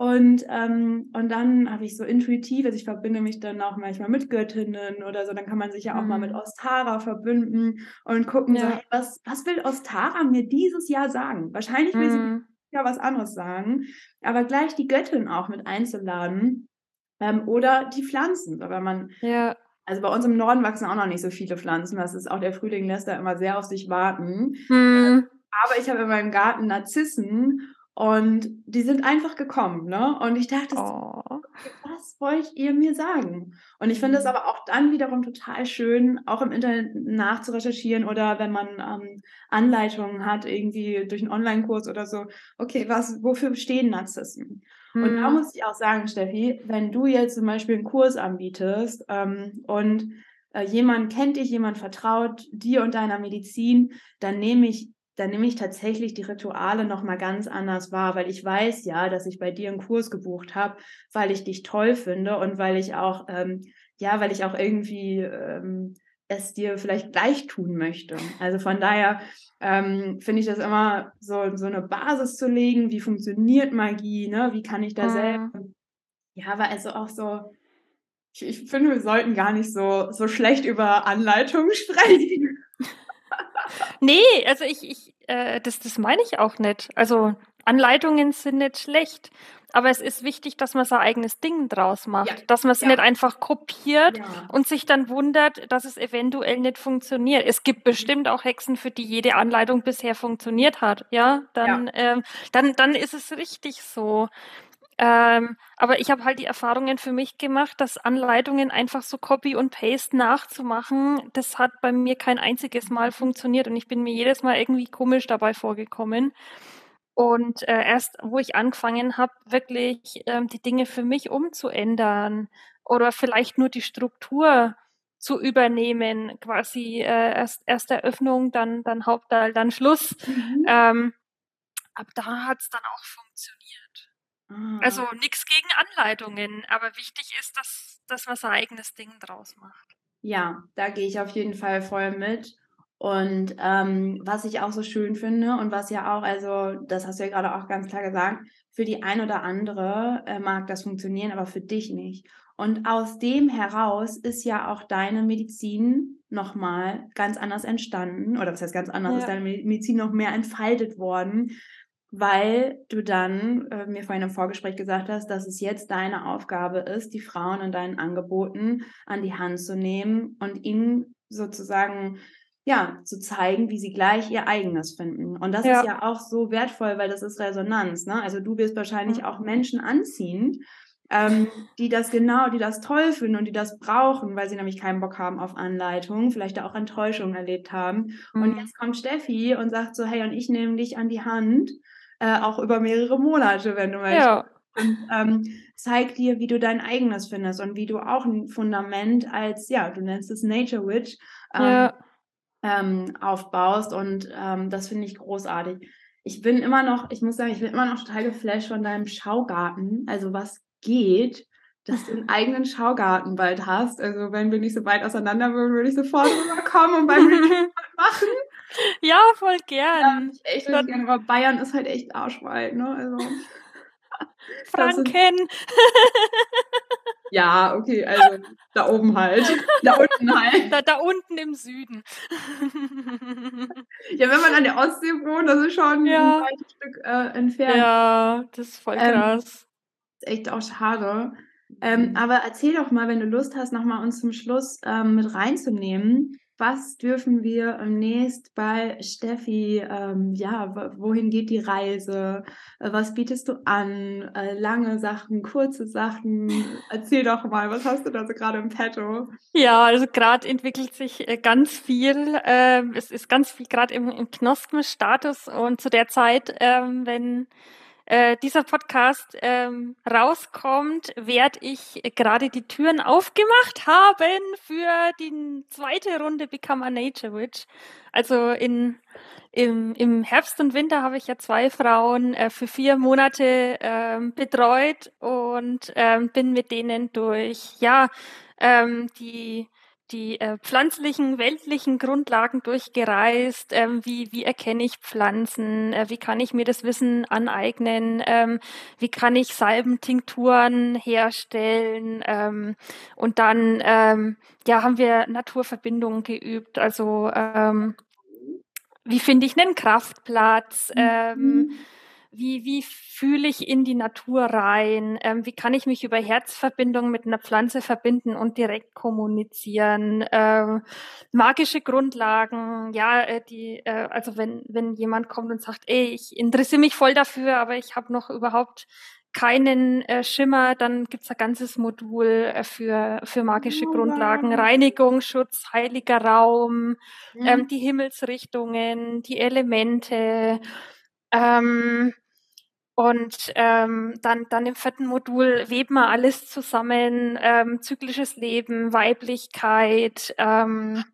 Und, ähm, und dann habe ich so intuitiv, also ich verbinde mich dann auch manchmal mit Göttinnen oder so, dann kann man sich ja auch mhm. mal mit mhm. Ostara verbünden und gucken, ja. so, hey, was, was will Ostara mir dieses Jahr sagen? Wahrscheinlich will mhm. sie ja was anderes sagen, aber gleich die Göttin auch mit einzuladen ähm, oder die Pflanzen, weil man ja. Also bei uns im Norden wachsen auch noch nicht so viele Pflanzen. Das ist auch der Frühling lässt da immer sehr auf sich warten. Hm. Aber ich habe in meinem Garten Narzissen und die sind einfach gekommen, ne? Und ich dachte, oh. was wollt ihr mir sagen? Und ich finde es hm. aber auch dann wiederum total schön, auch im Internet nachzurecherchieren oder wenn man ähm, Anleitungen hat, irgendwie durch einen Online-Kurs oder so. Okay, was, wofür stehen Narzissen? Und da mhm. muss ich auch sagen, Steffi, wenn du jetzt zum Beispiel einen Kurs anbietest ähm, und äh, jemand kennt dich, jemand vertraut dir und deiner Medizin, dann nehme ich dann nehme ich tatsächlich die Rituale nochmal ganz anders wahr, weil ich weiß ja, dass ich bei dir einen Kurs gebucht habe, weil ich dich toll finde und weil ich auch, ähm, ja, weil ich auch irgendwie ähm, es dir vielleicht gleich tun möchte. Also von daher ähm, finde ich das immer so, so eine Basis zu legen, wie funktioniert Magie, ne? wie kann ich da mhm. selber. Ja, aber also auch so, ich, ich, finde, wir sollten gar nicht so, so schlecht über Anleitungen sprechen. Nee, also ich, ich äh, das, das meine ich auch nicht. Also Anleitungen sind nicht schlecht. Aber es ist wichtig, dass man sein eigenes Ding draus macht. Ja. Dass man es ja. nicht einfach kopiert ja. und sich dann wundert, dass es eventuell nicht funktioniert. Es gibt bestimmt auch Hexen, für die jede Anleitung bisher funktioniert hat. Ja, dann, ähm, dann, dann ist es richtig so. Ähm, aber ich habe halt die Erfahrungen für mich gemacht, dass Anleitungen einfach so Copy und Paste nachzumachen, das hat bei mir kein einziges Mal funktioniert und ich bin mir jedes Mal irgendwie komisch dabei vorgekommen. Und äh, erst, wo ich angefangen habe, wirklich ähm, die Dinge für mich umzuändern oder vielleicht nur die Struktur zu übernehmen, quasi äh, erst, erst Eröffnung, dann, dann Hauptteil, dann Schluss. Mhm. Ähm, ab da hat es dann auch funktioniert. Mhm. Also nichts gegen Anleitungen, aber wichtig ist, dass, dass man sein eigenes Ding draus macht. Ja, da gehe ich auf jeden Fall voll mit. Und ähm, was ich auch so schön finde und was ja auch, also das hast du ja gerade auch ganz klar gesagt, für die ein oder andere äh, mag das funktionieren, aber für dich nicht. Und aus dem heraus ist ja auch deine Medizin nochmal ganz anders entstanden. Oder was heißt ganz anders, ja. ist deine Medizin noch mehr entfaltet worden, weil du dann äh, mir vorhin im Vorgespräch gesagt hast, dass es jetzt deine Aufgabe ist, die Frauen in deinen Angeboten an die Hand zu nehmen und ihnen sozusagen ja, zu zeigen, wie sie gleich ihr eigenes finden. Und das ja. ist ja auch so wertvoll, weil das ist Resonanz. Ne? Also du wirst wahrscheinlich auch Menschen anziehen, ähm, die das genau, die das toll finden und die das brauchen, weil sie nämlich keinen Bock haben auf Anleitung, vielleicht auch Enttäuschungen erlebt haben. Mhm. Und jetzt kommt Steffi und sagt so, hey, und ich nehme dich an die Hand, äh, auch über mehrere Monate, wenn du möchtest. Ja. Und ähm, zeig dir, wie du dein eigenes findest und wie du auch ein Fundament als, ja, du nennst es Nature Witch, ähm, ja ähm, aufbaust. Und ähm, das finde ich großartig. Ich bin immer noch, ich muss sagen, ich bin immer noch total geflasht von deinem Schaugarten. Also was geht, dass du einen eigenen Schaugarten bald hast. Also wenn wir nicht so weit auseinander würden, würde ich sofort rüberkommen und beim machen. Ja, voll gern. Ja, ich echt das gerne, aber Bayern ist halt echt arschweit, ne? Also. Franken. Ja, okay, also da oben halt. Da unten halt. Da, da unten im Süden. ja, wenn man an der Ostsee wohnt, das ist schon ja. ein weites Stück äh, entfernt. Ja, das ist voll ähm, krass. Ähm, ist echt auch schade. Ähm, aber erzähl doch mal, wenn du Lust hast, nochmal uns zum Schluss ähm, mit reinzunehmen, was dürfen wir demnächst bei Steffi, ähm, ja, wohin geht die Reise? Äh, was bietest du an? Äh, lange Sachen, kurze Sachen? Erzähl doch mal, was hast du da so gerade im Petto? Ja, also gerade entwickelt sich äh, ganz viel. Äh, es ist ganz viel gerade im, im Knospenstatus und zu der Zeit, ähm, wenn äh, dieser Podcast ähm, rauskommt, werde ich gerade die Türen aufgemacht haben für die zweite Runde Become a Nature Witch. Also in, im, im Herbst und Winter habe ich ja zwei Frauen äh, für vier Monate ähm, betreut und ähm, bin mit denen durch ja ähm, die die äh, pflanzlichen, weltlichen Grundlagen durchgereist. Ähm, wie, wie erkenne ich Pflanzen? Äh, wie kann ich mir das Wissen aneignen? Ähm, wie kann ich Salbentinkturen herstellen? Ähm, und dann ähm, ja, haben wir Naturverbindungen geübt. Also ähm, wie finde ich einen Kraftplatz? Ähm, mhm wie, wie fühle ich in die Natur rein? Ähm, wie kann ich mich über Herzverbindung mit einer Pflanze verbinden und direkt kommunizieren? Ähm, magische Grundlagen, ja, äh, die, äh, also wenn, wenn jemand kommt und sagt, ey, ich interessiere mich voll dafür, aber ich habe noch überhaupt keinen äh, Schimmer, dann gibt's ein ganzes Modul äh, für, für magische oh, Grundlagen. Reinigung, Schutz, heiliger Raum, mhm. ähm, die Himmelsrichtungen, die Elemente. Ähm, und ähm, dann, dann im vierten Modul weben wir alles zusammen, ähm, zyklisches Leben, Weiblichkeit, ähm,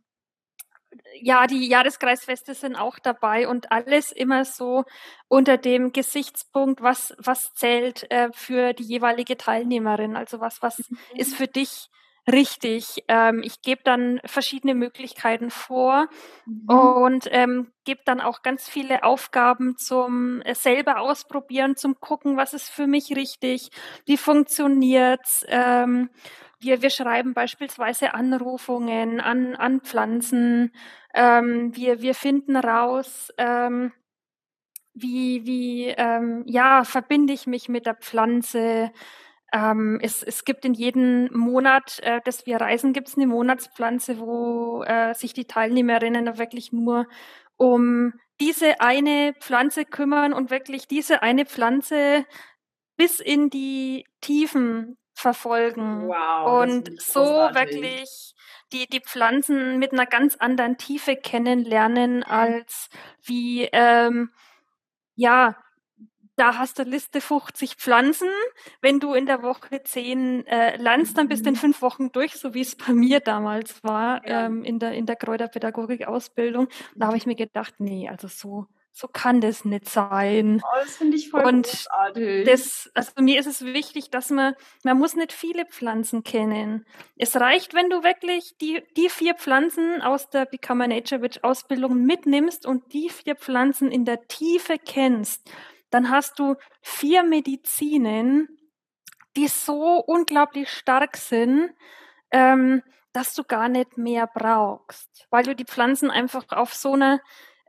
ja, die Jahreskreisfeste sind auch dabei und alles immer so unter dem Gesichtspunkt, was, was zählt äh, für die jeweilige Teilnehmerin. Also was, was mhm. ist für dich Richtig. Ähm, ich gebe dann verschiedene Möglichkeiten vor mhm. und ähm, gebe dann auch ganz viele Aufgaben zum äh, selber ausprobieren, zum gucken, was ist für mich richtig, wie funktioniert's. Ähm, wir, wir schreiben beispielsweise Anrufungen an, an Pflanzen. Ähm, wir, wir finden raus, ähm, wie, wie ähm, ja, verbinde ich mich mit der Pflanze. Ähm, es, es gibt in jedem Monat, äh, dass wir reisen, gibt es eine Monatspflanze, wo äh, sich die Teilnehmerinnen wirklich nur um diese eine Pflanze kümmern und wirklich diese eine Pflanze bis in die Tiefen verfolgen. Wow, und so wirklich die, die Pflanzen mit einer ganz anderen Tiefe kennenlernen, als wie ähm, ja, da hast du Liste 50 Pflanzen. Wenn du in der Woche 10 äh, lernst, dann bist du in mhm. fünf Wochen durch, so wie es bei mir damals war, ja. ähm, in der, in der Kräuterpädagogik-Ausbildung. Da habe ich mir gedacht, nee, also so, so kann das nicht sein. Oh, das finde ich voll und großartig. Das, also mir ist es wichtig, dass man, man muss nicht viele Pflanzen kennen. Es reicht, wenn du wirklich die, die vier Pflanzen aus der Become a Nature Witch Ausbildung mitnimmst und die vier Pflanzen in der Tiefe kennst dann hast du vier Medizinen, die so unglaublich stark sind, ähm, dass du gar nicht mehr brauchst, weil du die Pflanzen einfach auf so einer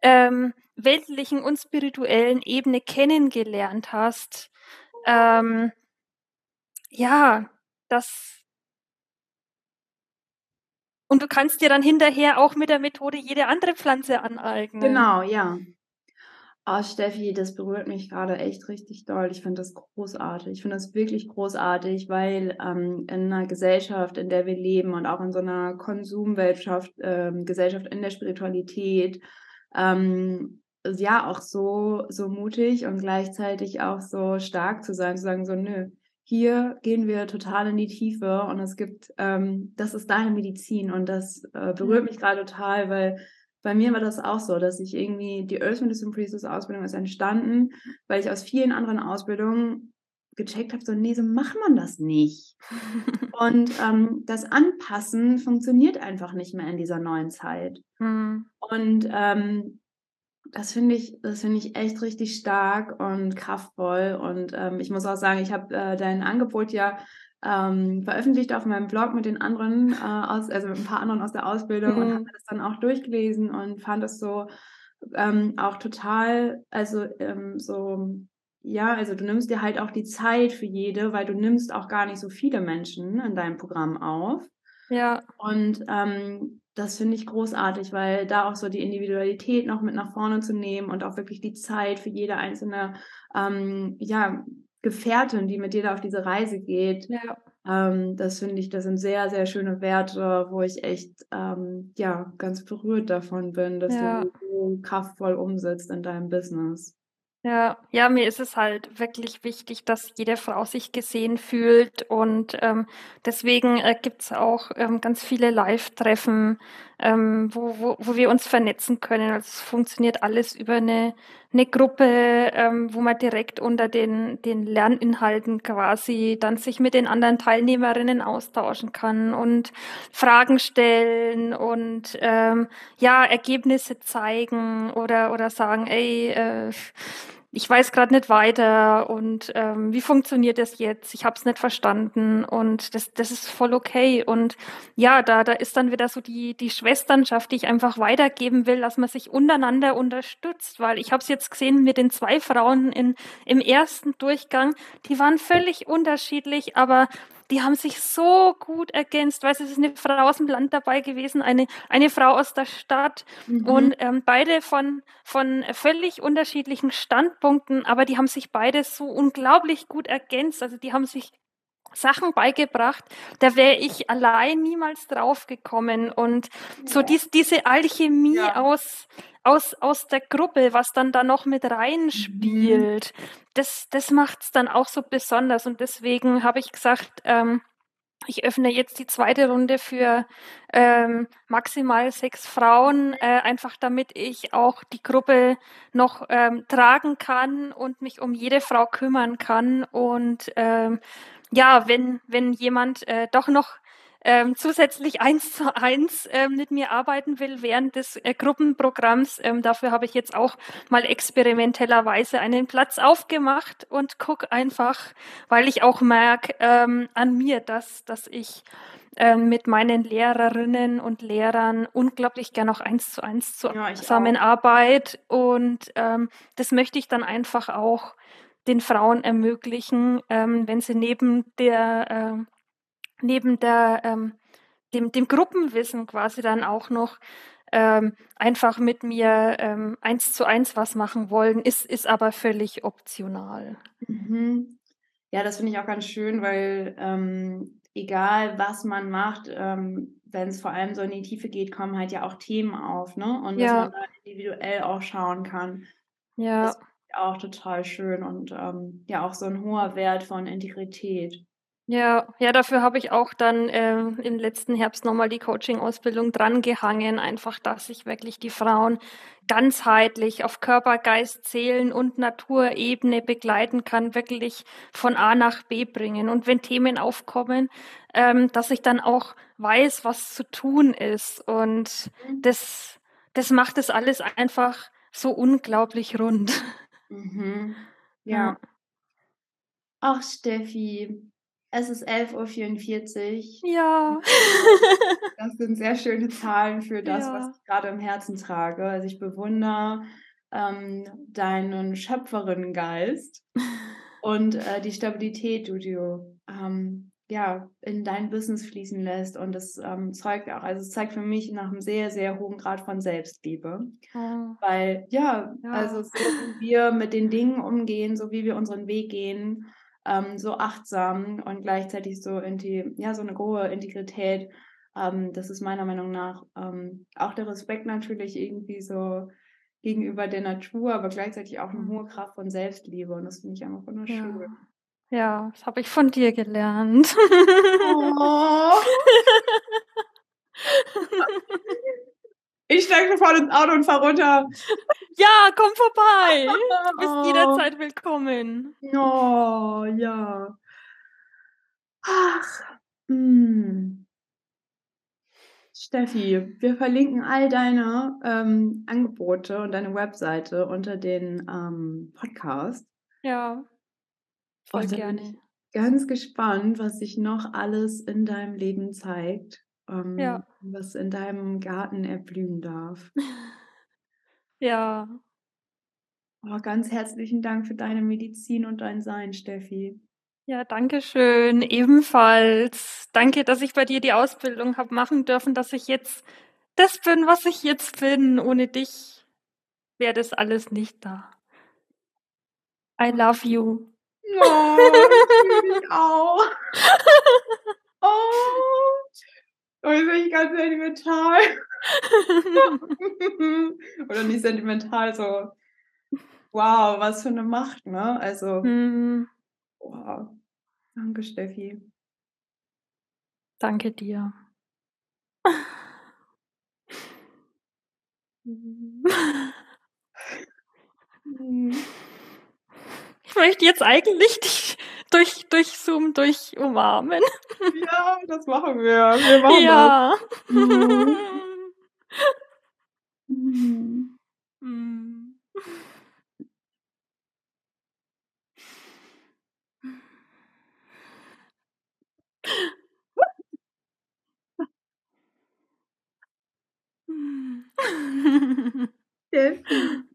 ähm, weltlichen und spirituellen Ebene kennengelernt hast. Ähm, ja, das. Und du kannst dir dann hinterher auch mit der Methode jede andere Pflanze aneignen. Genau, ja. Oh, Steffi, das berührt mich gerade echt richtig doll. Ich finde das großartig. Ich finde das wirklich großartig, weil ähm, in einer Gesellschaft, in der wir leben und auch in so einer Konsumwirtschaft, ähm, Gesellschaft in der Spiritualität, ähm, ja, auch so, so mutig und gleichzeitig auch so stark zu sein, zu sagen, so, nö, hier gehen wir total in die Tiefe und es gibt, ähm, das ist deine Medizin und das äh, berührt mich gerade total, weil bei mir war das auch so, dass ich irgendwie, die Earth Medicine Priestess Ausbildung ist entstanden, weil ich aus vielen anderen Ausbildungen gecheckt habe, so, nee, so macht man das nicht. und ähm, das Anpassen funktioniert einfach nicht mehr in dieser neuen Zeit. Mhm. Und ähm, das finde ich, das finde ich echt richtig stark und kraftvoll. Und ähm, ich muss auch sagen, ich habe äh, dein Angebot ja ähm, veröffentlicht auf meinem Blog mit den anderen, äh, aus, also mit ein paar anderen aus der Ausbildung mhm. und habe das dann auch durchgelesen und fand es so ähm, auch total, also ähm, so, ja, also du nimmst dir halt auch die Zeit für jede, weil du nimmst auch gar nicht so viele Menschen in deinem Programm auf. Ja. Und ähm, das finde ich großartig, weil da auch so die Individualität noch mit nach vorne zu nehmen und auch wirklich die Zeit für jede einzelne ähm, ja, Gefährtin, die mit dir da auf diese Reise geht. Ja. Ähm, das finde ich, das sind sehr, sehr schöne Werte, wo ich echt ähm, ja ganz berührt davon bin, dass ja. du so kraftvoll umsetzt in deinem Business. Ja, ja, mir ist es halt wirklich wichtig, dass jede Frau sich gesehen fühlt und ähm, deswegen äh, gibt es auch ähm, ganz viele Live-Treffen, ähm, wo, wo, wo wir uns vernetzen können. Also es funktioniert alles über eine, eine Gruppe, ähm, wo man direkt unter den, den Lerninhalten quasi dann sich mit den anderen Teilnehmerinnen austauschen kann und Fragen stellen und ähm, ja, Ergebnisse zeigen oder, oder sagen, ey, äh, ich weiß gerade nicht weiter und ähm, wie funktioniert das jetzt? Ich habe es nicht verstanden und das, das ist voll okay. Und ja, da, da ist dann wieder so die, die Schwesternschaft, die ich einfach weitergeben will, dass man sich untereinander unterstützt, weil ich habe es jetzt gesehen mit den zwei Frauen in, im ersten Durchgang, die waren völlig unterschiedlich, aber die haben sich so gut ergänzt. Weißt du, es ist eine Frau aus dem Land dabei gewesen, eine, eine Frau aus der Stadt mhm. und ähm, beide von, von völlig unterschiedlichen Standpunkten, aber die haben sich beide so unglaublich gut ergänzt. Also die haben sich Sachen beigebracht, da wäre ich allein niemals drauf gekommen. Und so dies, diese Alchemie ja. aus, aus, aus der Gruppe, was dann da noch mit reinspielt, mhm. das, das macht es dann auch so besonders. Und deswegen habe ich gesagt, ähm, ich öffne jetzt die zweite Runde für ähm, maximal sechs Frauen, äh, einfach damit ich auch die Gruppe noch ähm, tragen kann und mich um jede Frau kümmern kann und ähm, ja, wenn, wenn jemand äh, doch noch ähm, zusätzlich eins zu eins ähm, mit mir arbeiten will während des äh, Gruppenprogramms. Ähm, dafür habe ich jetzt auch mal experimentellerweise einen Platz aufgemacht und guck einfach, weil ich auch merke ähm, an mir, dass, dass ich ähm, mit meinen Lehrerinnen und Lehrern unglaublich gern auch eins zu eins Zusammenarbeit. Ja, und ähm, das möchte ich dann einfach auch den Frauen ermöglichen, ähm, wenn sie neben der, äh, neben der, ähm, dem, dem Gruppenwissen quasi dann auch noch ähm, einfach mit mir ähm, eins zu eins was machen wollen, ist, ist aber völlig optional. Mhm. Ja, das finde ich auch ganz schön, weil ähm, egal was man macht, ähm, wenn es vor allem so in die Tiefe geht, kommen halt ja auch Themen auf, ne? Und ja. dass man da individuell auch schauen kann. Ja. Das auch total schön und ähm, ja auch so ein hoher Wert von Integrität. Ja, ja, dafür habe ich auch dann äh, im letzten Herbst nochmal die Coaching-Ausbildung drangehangen, einfach, dass ich wirklich die Frauen ganzheitlich auf Körper, Geist, Seelen und Naturebene begleiten kann, wirklich von A nach B bringen. Und wenn Themen aufkommen, ähm, dass ich dann auch weiß, was zu tun ist. Und mhm. das, das macht es alles einfach so unglaublich rund. Mhm. Ja. Ach, Steffi, es ist 11.44 Uhr. Ja. Das sind sehr schöne Zahlen für das, ja. was ich gerade im Herzen trage. Also ich bewundere ähm, deinen Schöpferinnengeist und äh, die Stabilität, die du ähm, ja, in dein Business fließen lässt. Und das ähm, zeugt auch, also es zeigt für mich nach einem sehr, sehr hohen Grad von Selbstliebe. Oh. Weil, ja, ja, also so wie wir mit den Dingen umgehen, so wie wir unseren Weg gehen, ähm, so achtsam und gleichzeitig so, in die, ja, so eine hohe Integrität. Ähm, das ist meiner Meinung nach ähm, auch der Respekt natürlich irgendwie so gegenüber der Natur, aber gleichzeitig auch eine mhm. hohe Kraft von Selbstliebe. Und das finde ich einfach wunderschön. Ja. Ja, das habe ich von dir gelernt. Oh. Ich steige sofort ins Auto und fahre runter. Ja, komm vorbei. Du bist oh. jederzeit willkommen. Oh, ja. Ach. Hm. Steffi, wir verlinken all deine ähm, Angebote und deine Webseite unter den ähm, Podcast. Ja. Voll und gerne. Ganz gespannt, was sich noch alles in deinem Leben zeigt, ähm, ja. was in deinem Garten erblühen darf. ja. Oh, ganz herzlichen Dank für deine Medizin und dein Sein, Steffi. Ja, danke schön. Ebenfalls. Danke, dass ich bei dir die Ausbildung habe machen dürfen, dass ich jetzt das bin, was ich jetzt bin. Ohne dich wäre das alles nicht da. I love you. Oh, ich auch. Oh. Oh, jetzt bin ich ganz sentimental. Oder nicht sentimental, so. Wow, was für eine Macht, ne? Also, mhm. wow. Danke, Steffi. Danke dir. Mhm möchte jetzt eigentlich dich durch, durch Zoom durch umarmen. Ja, das machen wir. Wir machen ja. das. Mhm. Mhm. Mhm.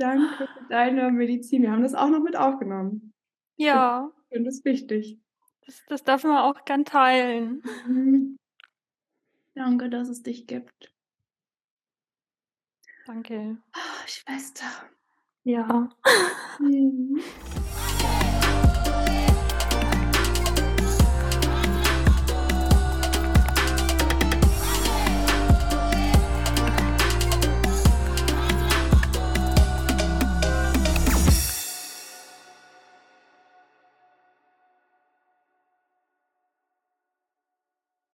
Danke für deine Medizin. Wir haben das auch noch mit aufgenommen. Ja. Ich finde es wichtig. Das, das darf man auch gern teilen. Mhm. Danke, dass es dich gibt. Danke. Oh, Schwester. Ja. Mhm.